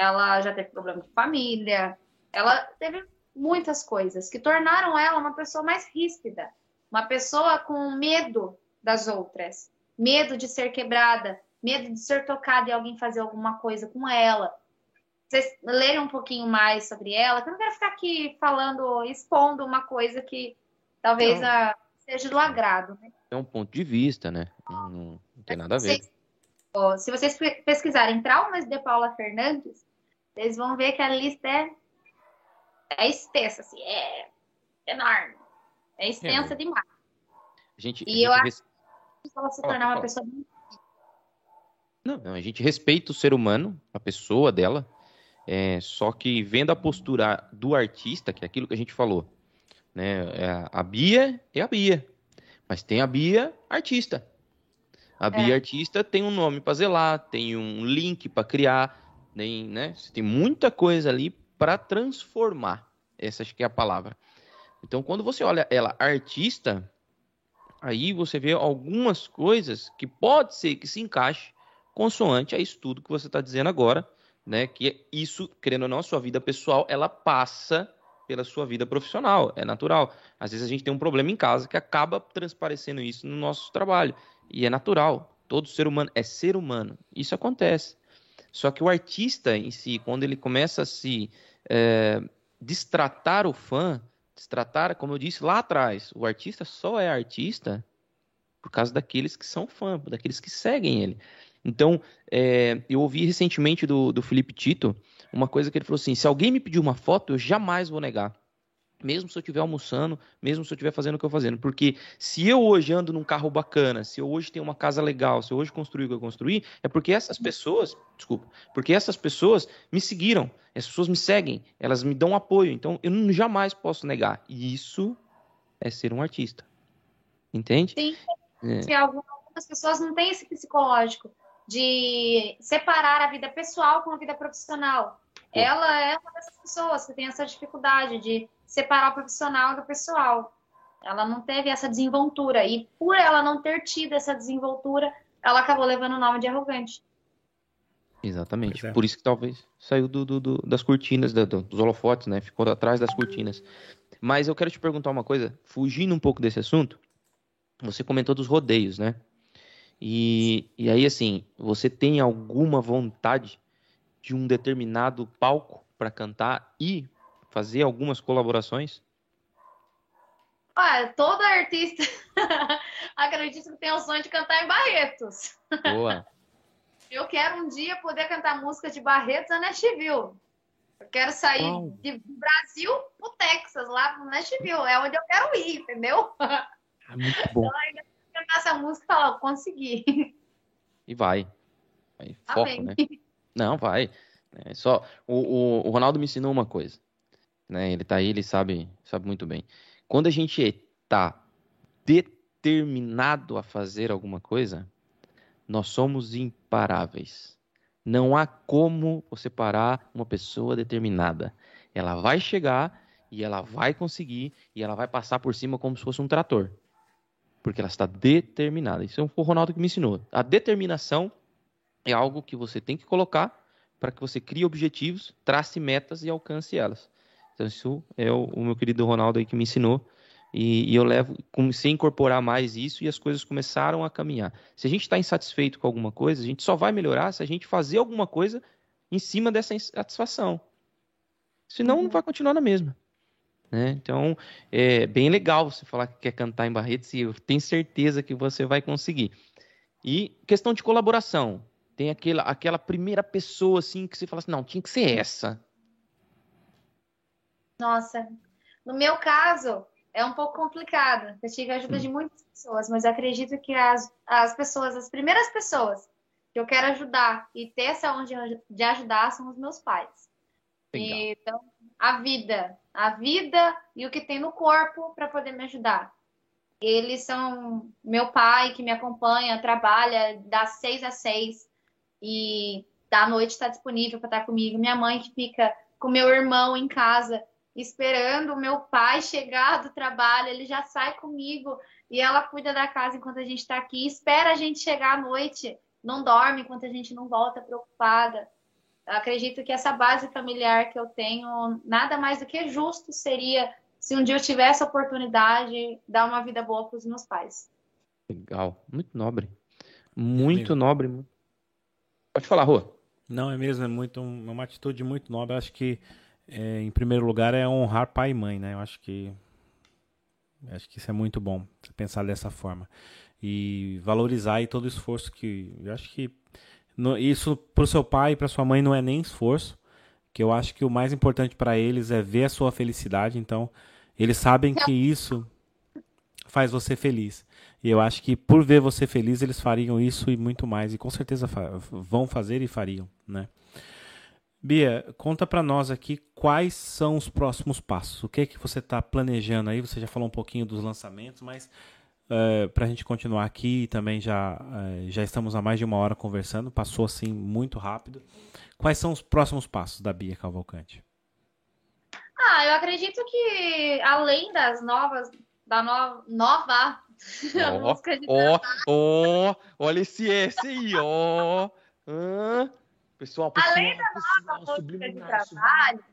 ela já teve problema de família, ela teve muitas coisas que tornaram ela uma pessoa mais ríspida, uma pessoa com medo das outras, medo de ser quebrada, medo de ser tocada e alguém fazer alguma coisa com ela. Vocês lerem um pouquinho mais sobre ela, que eu não quero ficar aqui falando, expondo uma coisa que talvez a, seja do agrado. Né?
É um ponto de vista, né? Não, não tem nada a ver.
se vocês pesquisarem traumas de Paula Fernandes, vocês vão ver que a lista é, é espessa, assim, é enorme. É extensa é, demais.
A gente,
e
a
eu acho que ela se tornar uma pessoa
não, não, a gente respeita o ser humano, a pessoa dela, é, só que vendo a postura do artista, que é aquilo que a gente falou, né? É, a Bia é a Bia, mas tem a Bia artista. A é. Bia artista tem um nome para zelar, tem um link para criar, tem, né? Tem muita coisa ali para transformar. Essa acho que é a palavra. Então, quando você olha ela artista, aí você vê algumas coisas que pode ser que se encaixe consoante a isso tudo que você está dizendo agora, né? Que isso, querendo ou não, a sua vida pessoal, ela passa pela sua vida profissional, é natural. Às vezes a gente tem um problema em casa que acaba transparecendo isso no nosso trabalho, e é natural. Todo ser humano é ser humano, isso acontece. Só que o artista em si, quando ele começa a se é, destratar o fã, destratar, como eu disse lá atrás, o artista só é artista por causa daqueles que são fã, daqueles que seguem ele. Então, é, eu ouvi recentemente do, do Felipe Tito uma coisa que ele falou assim: se alguém me pedir uma foto, eu jamais vou negar. Mesmo se eu estiver almoçando, mesmo se eu estiver fazendo o que eu estou fazendo. Porque se eu hoje ando num carro bacana, se eu hoje tenho uma casa legal, se eu hoje construí o que eu construí, é porque essas pessoas, desculpa, porque essas pessoas me seguiram, essas pessoas me seguem, elas me dão apoio. Então eu não, jamais posso negar. E isso é ser um artista. Entende?
Sim. É. Algumas pessoas não têm esse psicológico de separar a vida pessoal com a vida profissional. Ela é uma dessas pessoas que tem essa dificuldade de separar o profissional do pessoal. Ela não teve essa desenvoltura e por ela não ter tido essa desenvoltura, ela acabou levando o nome de arrogante.
Exatamente. É. Por isso que talvez saiu do, do, do das cortinas, do, dos holofotes, né? Ficou atrás das cortinas. Mas eu quero te perguntar uma coisa, fugindo um pouco desse assunto. Você comentou dos rodeios, né? E, e aí, assim, você tem alguma vontade de um determinado palco para cantar e fazer algumas colaborações?
Ah, toda artista <laughs> acredito que tem o sonho de cantar em Barretos.
Boa. <laughs>
Eu quero um dia poder cantar música de Barretos a Nashville. Eu quero sair oh. de Brasil pro Texas, lá no Nashville. É onde eu quero ir, entendeu?
É <laughs> muito bom. Então, ainda
cantar essa música e falar, consegui.
E vai. vai foco, né? Não, vai. É só o, o, o, Ronaldo me ensinou uma coisa, né? Ele tá aí, ele sabe, sabe muito bem. Quando a gente tá determinado a fazer alguma coisa, nós somos imparáveis. Não há como você parar uma pessoa determinada. Ela vai chegar e ela vai conseguir e ela vai passar por cima como se fosse um trator porque ela está determinada. Isso foi o Ronaldo que me ensinou. A determinação é algo que você tem que colocar para que você crie objetivos, trace metas e alcance elas. Então, isso é o, o meu querido Ronaldo aí que me ensinou. E, e, eu levo, comecei a incorporar mais isso e as coisas começaram a caminhar. Se a gente está insatisfeito com alguma coisa, a gente só vai melhorar se a gente fazer alguma coisa em cima dessa insatisfação. Senão, não vai continuar na mesma. Né? Então, é bem legal você falar que quer cantar em Barretos e eu tenho certeza que você vai conseguir. E questão de colaboração. Tem aquela, aquela primeira pessoa assim que você fala assim, não, tinha que ser essa.
Nossa, no meu caso é um pouco complicado. Eu tive a ajuda de muitas pessoas, mas acredito que as, as pessoas, as primeiras pessoas que eu quero ajudar e ter essa onde de ajudar são os meus pais. E, então, a vida, a vida e o que tem no corpo para poder me ajudar. Eles são meu pai que me acompanha, trabalha das seis às seis e da noite está disponível para estar comigo. Minha mãe que fica com meu irmão em casa esperando o meu pai chegar do trabalho, ele já sai comigo e ela cuida da casa enquanto a gente está aqui, espera a gente chegar à noite, não dorme enquanto a gente não volta preocupada. Eu acredito que essa base familiar que eu tenho, nada mais do que justo seria se um dia eu tivesse a oportunidade, dar uma vida boa para os meus pais.
Legal, muito nobre. Muito é nobre. Pode falar, Rua.
Não, é mesmo, é muito é uma atitude muito nobre. Acho que, é, em primeiro lugar, é honrar pai e mãe, né? Eu acho que acho que isso é muito bom, pensar dessa forma. E valorizar aí todo o esforço que. Eu acho que no, isso para o seu pai e para sua mãe não é nem esforço, que eu acho que o mais importante para eles é ver a sua felicidade. Então, eles sabem que isso faz você feliz. E eu acho que por ver você feliz, eles fariam isso e muito mais. E com certeza vão fazer e fariam, né? Bia, conta para nós aqui quais são os próximos passos. O que é que você está planejando aí? Você já falou um pouquinho dos lançamentos, mas uh, eh, para a gente continuar aqui, também já, uh, já estamos há mais de uma hora conversando, passou assim muito rápido. Quais são os próximos passos da Bia Cavalcante?
Ah, eu acredito que além das novas, da no, nova <laughs>
Ó, ó, ó, olha esse S aí, ó. Ah, pessoal,
Além da nova música de trabalho,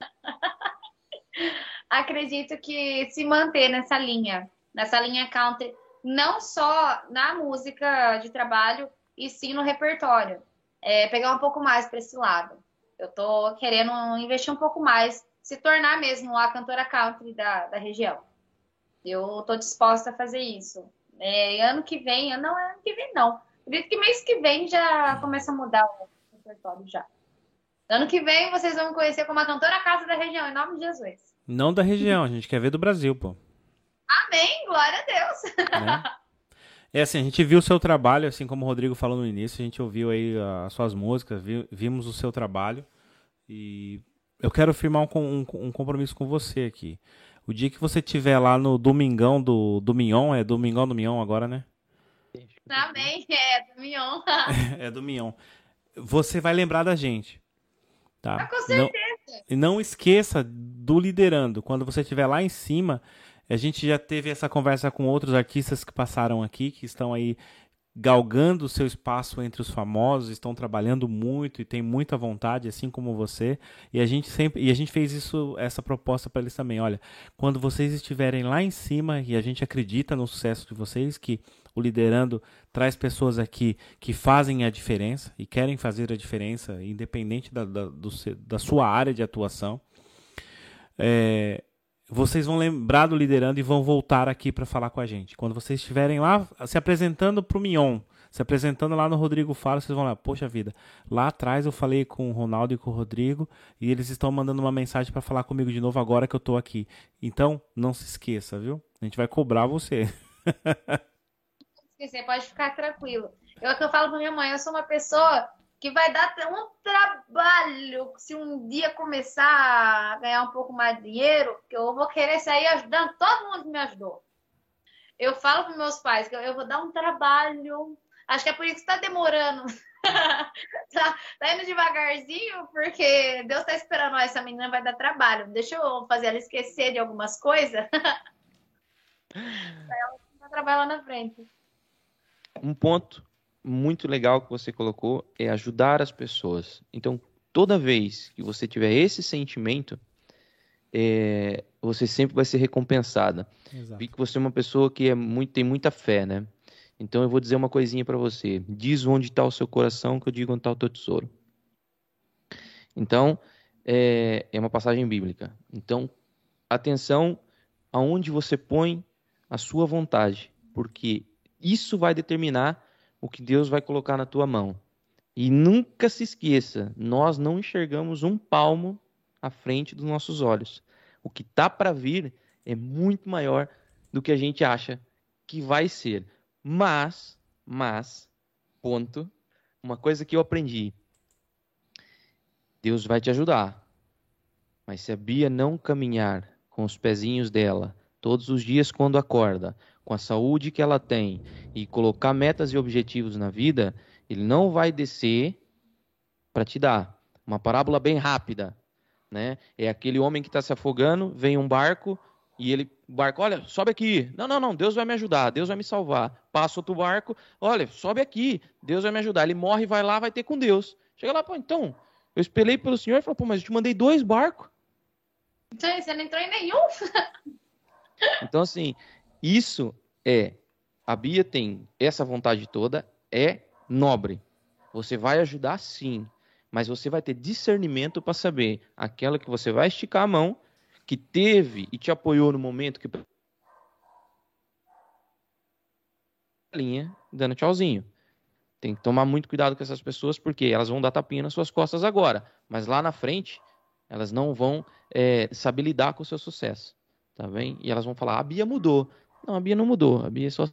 <laughs> acredito que se manter nessa linha, nessa linha counter, não só na música de trabalho, e sim no repertório. É, pegar um pouco mais para esse lado. Eu tô querendo investir um pouco mais, se tornar mesmo a cantora country da, da região. Eu estou disposta a fazer isso. É, ano que vem, não é ano que vem, não. Acredito que mês que vem já começa a mudar o repertório já. Ano que vem vocês vão me conhecer como a cantora casa da região, em nome de Jesus.
Não da região, a gente quer ver do Brasil, pô.
Amém, glória a Deus.
É. é assim, a gente viu o seu trabalho, assim como o Rodrigo falou no início, a gente ouviu aí as suas músicas, vimos o seu trabalho e eu quero firmar um, um, um compromisso com você aqui. O dia que você tiver lá no Domingão do, do Mignon, é Domingão do Mignon agora, né?
Também, é do Mignon. <laughs>
é do Mignon. Você vai lembrar da gente. Tá?
Ah, com certeza.
E não, não esqueça do liderando. Quando você estiver lá em cima, a gente já teve essa conversa com outros artistas que passaram aqui, que estão aí galgando o seu espaço entre os famosos, estão trabalhando muito e têm muita vontade, assim como você. E a gente sempre e a gente fez isso essa proposta para eles também. Olha, quando vocês estiverem lá em cima e a gente acredita no sucesso de vocês, que o liderando traz pessoas aqui que fazem a diferença e querem fazer a diferença, independente da, da, do, da sua área de atuação. É, vocês vão lembrar do liderando e vão voltar aqui para falar com a gente. Quando vocês estiverem lá se apresentando para o Mion, se apresentando lá no Rodrigo Fala, vocês vão lá, poxa vida, lá atrás eu falei com o Ronaldo e com o Rodrigo e eles estão mandando uma mensagem para falar comigo de novo agora que eu estou aqui. Então, não se esqueça, viu? A gente vai cobrar você. <laughs>
Você pode ficar tranquilo. Eu é que eu falo para minha mãe, eu sou uma pessoa que vai dar um trabalho se um dia começar a ganhar um pouco mais de dinheiro, que eu vou querer sair ajudando todo mundo que me ajudou. Eu falo para meus pais que eu vou dar um trabalho. Acho que é por isso que está demorando. <laughs> tá, tá, indo devagarzinho, porque Deus está esperando. essa menina vai dar trabalho. Deixa eu fazer ela esquecer de algumas coisas. <laughs> ela vai trabalhar lá na frente.
Um ponto muito legal que você colocou é ajudar as pessoas. Então, toda vez que você tiver esse sentimento, é, você sempre vai ser recompensada. Exato. Vi que você é uma pessoa que é muito, tem muita fé, né? Então eu vou dizer uma coisinha para você. Diz onde está o seu coração, que eu digo onde está o teu tesouro. Então, é, é uma passagem bíblica. Então, atenção aonde você põe a sua vontade, porque isso vai determinar o que Deus vai colocar na tua mão. E nunca se esqueça, nós não enxergamos um palmo à frente dos nossos olhos. O que está para vir é muito maior do que a gente acha que vai ser. Mas, mas, ponto, uma coisa que eu aprendi. Deus vai te ajudar. Mas se a Bia não caminhar com os pezinhos dela todos os dias quando acorda, com a saúde que ela tem e colocar metas e objetivos na vida, ele não vai descer para te dar. Uma parábola bem rápida. né? É aquele homem que está se afogando, vem um barco e ele, barco, olha, sobe aqui. Não, não, não, Deus vai me ajudar, Deus vai me salvar. Passa outro barco, olha, sobe aqui, Deus vai me ajudar. Ele morre, vai lá, vai ter com Deus. Chega lá, pô, então, eu espelhei pelo Senhor e falou, pô, mas eu te mandei dois barcos.
Então, você não entrou em nenhum?
então, assim, isso é, a Bia tem essa vontade toda, é nobre. Você vai ajudar sim, mas você vai ter discernimento para saber aquela que você vai esticar a mão, que teve e te apoiou no momento que linha dando tchauzinho. Tem que tomar muito cuidado com essas pessoas porque elas vão dar tapinha nas suas costas agora, mas lá na frente elas não vão é, saber lidar com o seu sucesso, tá bem? E elas vão falar: a Bia mudou. Não, a Bia não mudou. A Bia só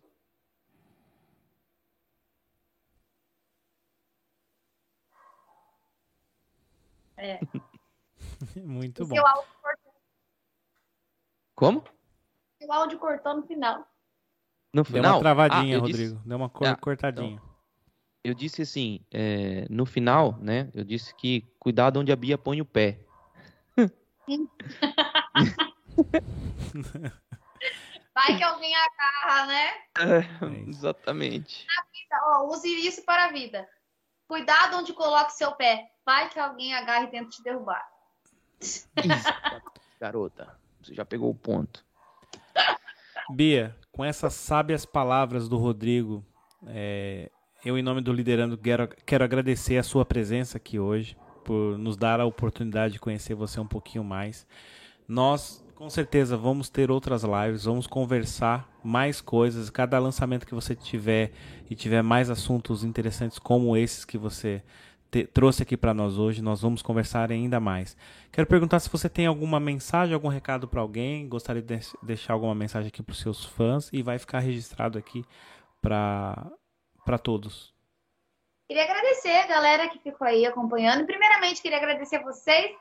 É. <laughs>
Muito
E
bom.
seu áudio cortou,
Como?
seu áudio cortou no final.
No
Deu
final.
uma travadinha,
Ah,
Rodrigo.
disse-
Deu uma cor
Ah,
cortadinha.
eu disse assim, é, no final, né? Eu disse que cuidado onde a Bia põe o pé. <laughs> <laughs>
Vai que alguém agarra, né?
É.
Exatamente.
Ó, use isso para a vida. Cuidado onde coloque seu pé. Vai que alguém agarre e tenta te derrubar.
Isso, <laughs> garota. Você já pegou o ponto.
Bia, com essas sábias palavras do Rodrigo, é, eu, em nome do Liderando, quero, quero agradecer a sua presença aqui hoje, por nos dar a oportunidade de conhecer você um pouquinho mais. Nós, com certeza, vamos ter outras lives, vamos conversar mais coisas. Cada lançamento que você tiver e tiver mais assuntos interessantes como esses que você te- trouxe aqui para nós hoje, nós vamos conversar ainda mais. Quero perguntar se você tem alguma mensagem, algum recado para alguém, gostaria de deix- deixar alguma mensagem aqui para os seus fãs e vai ficar registrado aqui para todos.
Queria agradecer a galera que ficou aí acompanhando. Primeiramente, queria agradecer a vocês.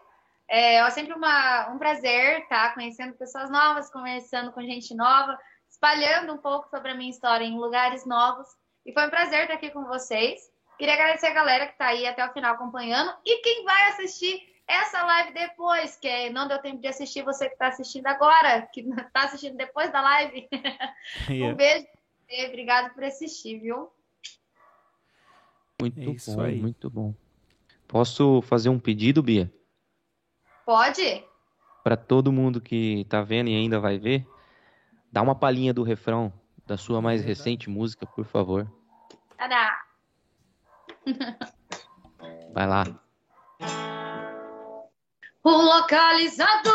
É é sempre uma, um prazer estar conhecendo pessoas novas, conversando com gente nova, espalhando um pouco sobre a minha história em lugares novos. E foi um prazer estar aqui com vocês. Queria agradecer a galera que está aí até o final acompanhando e quem vai assistir essa live depois, que não deu tempo de assistir, você que está assistindo agora, que está <laughs> assistindo depois da live. <laughs> Um beijo obrigado por assistir, viu?
Muito
É isso
bom,
aí.
muito bom. Posso fazer um pedido, Bia?
Pode?
Para todo mundo que tá vendo e ainda vai ver, dá uma palhinha do refrão da sua mais recente música, por favor.
Tadá! <laughs>
Vai lá.
O localizador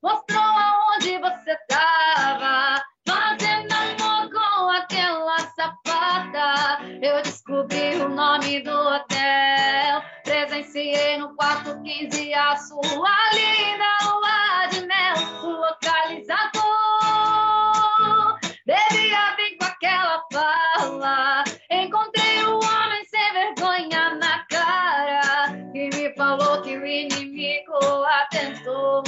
mostrou aonde você tava, fazendo amor com aquela safada. Eu descobri o nome do hotel, no quarto 15 a sua linda lua de mel. Localizador devia vir com aquela fala. Encontrei um homem sem vergonha na cara que me falou que o inimigo atentou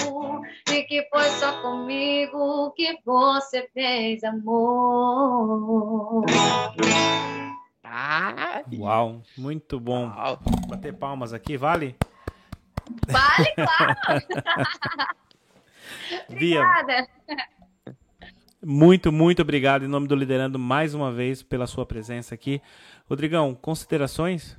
e que foi só comigo que você fez amor.
Uau, muito bom.
uau.
Bater palmas aqui, vale?
Vale, claro, <laughs>
Bia,
nada.
muito, muito obrigado em nome do Liderando mais uma vez pela sua presença aqui. Rodrigão, considerações?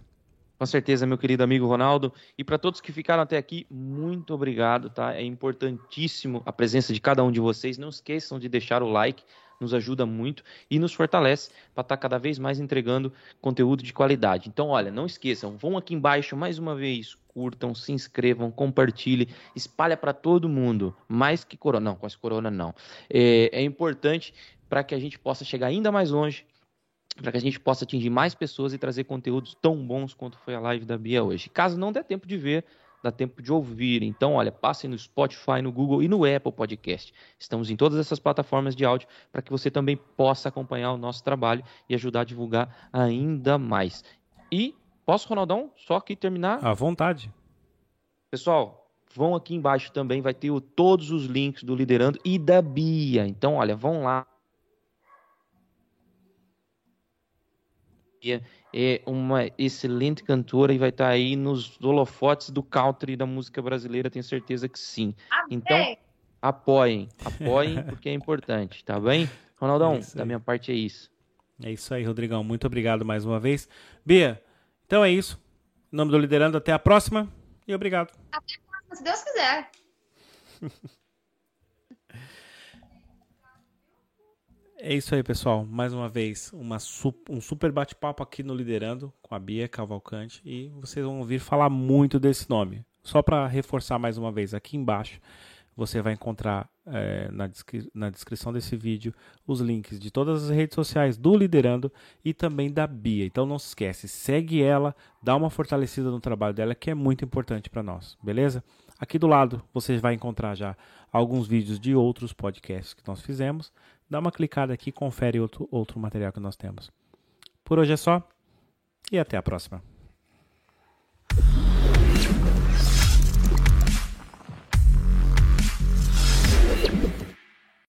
Com certeza, meu querido amigo Ronaldo. E para todos que ficaram até aqui, muito obrigado, tá? É importantíssimo a presença de cada um de vocês. Não esqueçam de deixar o like, nos ajuda muito e nos fortalece para estar cada vez mais entregando conteúdo de qualidade. Então, olha, não esqueçam, vão aqui embaixo mais uma vez, curtam, se inscrevam, compartilhem, espalha para todo mundo. Mais que corona, não, com esse corona não. É, é importante para que a gente possa chegar ainda mais longe para que a gente possa atingir mais pessoas e trazer conteúdos tão bons quanto foi a live da Bia hoje. Caso não dê tempo de ver, dá tempo de ouvir. Então, olha, passem no Spotify, no Google e no Apple Podcast. Estamos em todas essas plataformas de áudio para que você também possa acompanhar o nosso trabalho e ajudar a divulgar ainda mais. E posso, Ronaldão, só aqui terminar?
À vontade.
Pessoal, vão aqui embaixo também, vai ter o- todos os links do Liderando e da Bia. Então, olha, vão lá. É uma excelente cantora e vai estar aí nos holofotes do country da música brasileira, tenho certeza que sim. Então, apoiem, apoiem <laughs> porque é importante, tá bem? Ronaldão, é da minha parte é isso.
É isso aí, Rodrigão. Muito obrigado mais uma vez. Bia, então é isso. Em nome do Liderando, até a próxima e obrigado.
Até a próxima, se Deus quiser. <laughs>
É isso aí, pessoal. Mais uma vez, uma, um super bate-papo aqui no Liderando com a Bia Cavalcante e vocês vão ouvir falar muito desse nome. Só para reforçar mais uma vez, aqui embaixo você vai encontrar é, na, descri na descrição desse vídeo os links de todas as redes sociais do Liderando e também da Bia. Então não se esquece, segue ela, dá uma fortalecida no trabalho dela que é muito importante para nós, beleza? Aqui do lado você vai encontrar já alguns vídeos de outros podcasts que nós fizemos. Dá uma clicada aqui e confere outro, outro material que nós temos. Por hoje é só e até a próxima.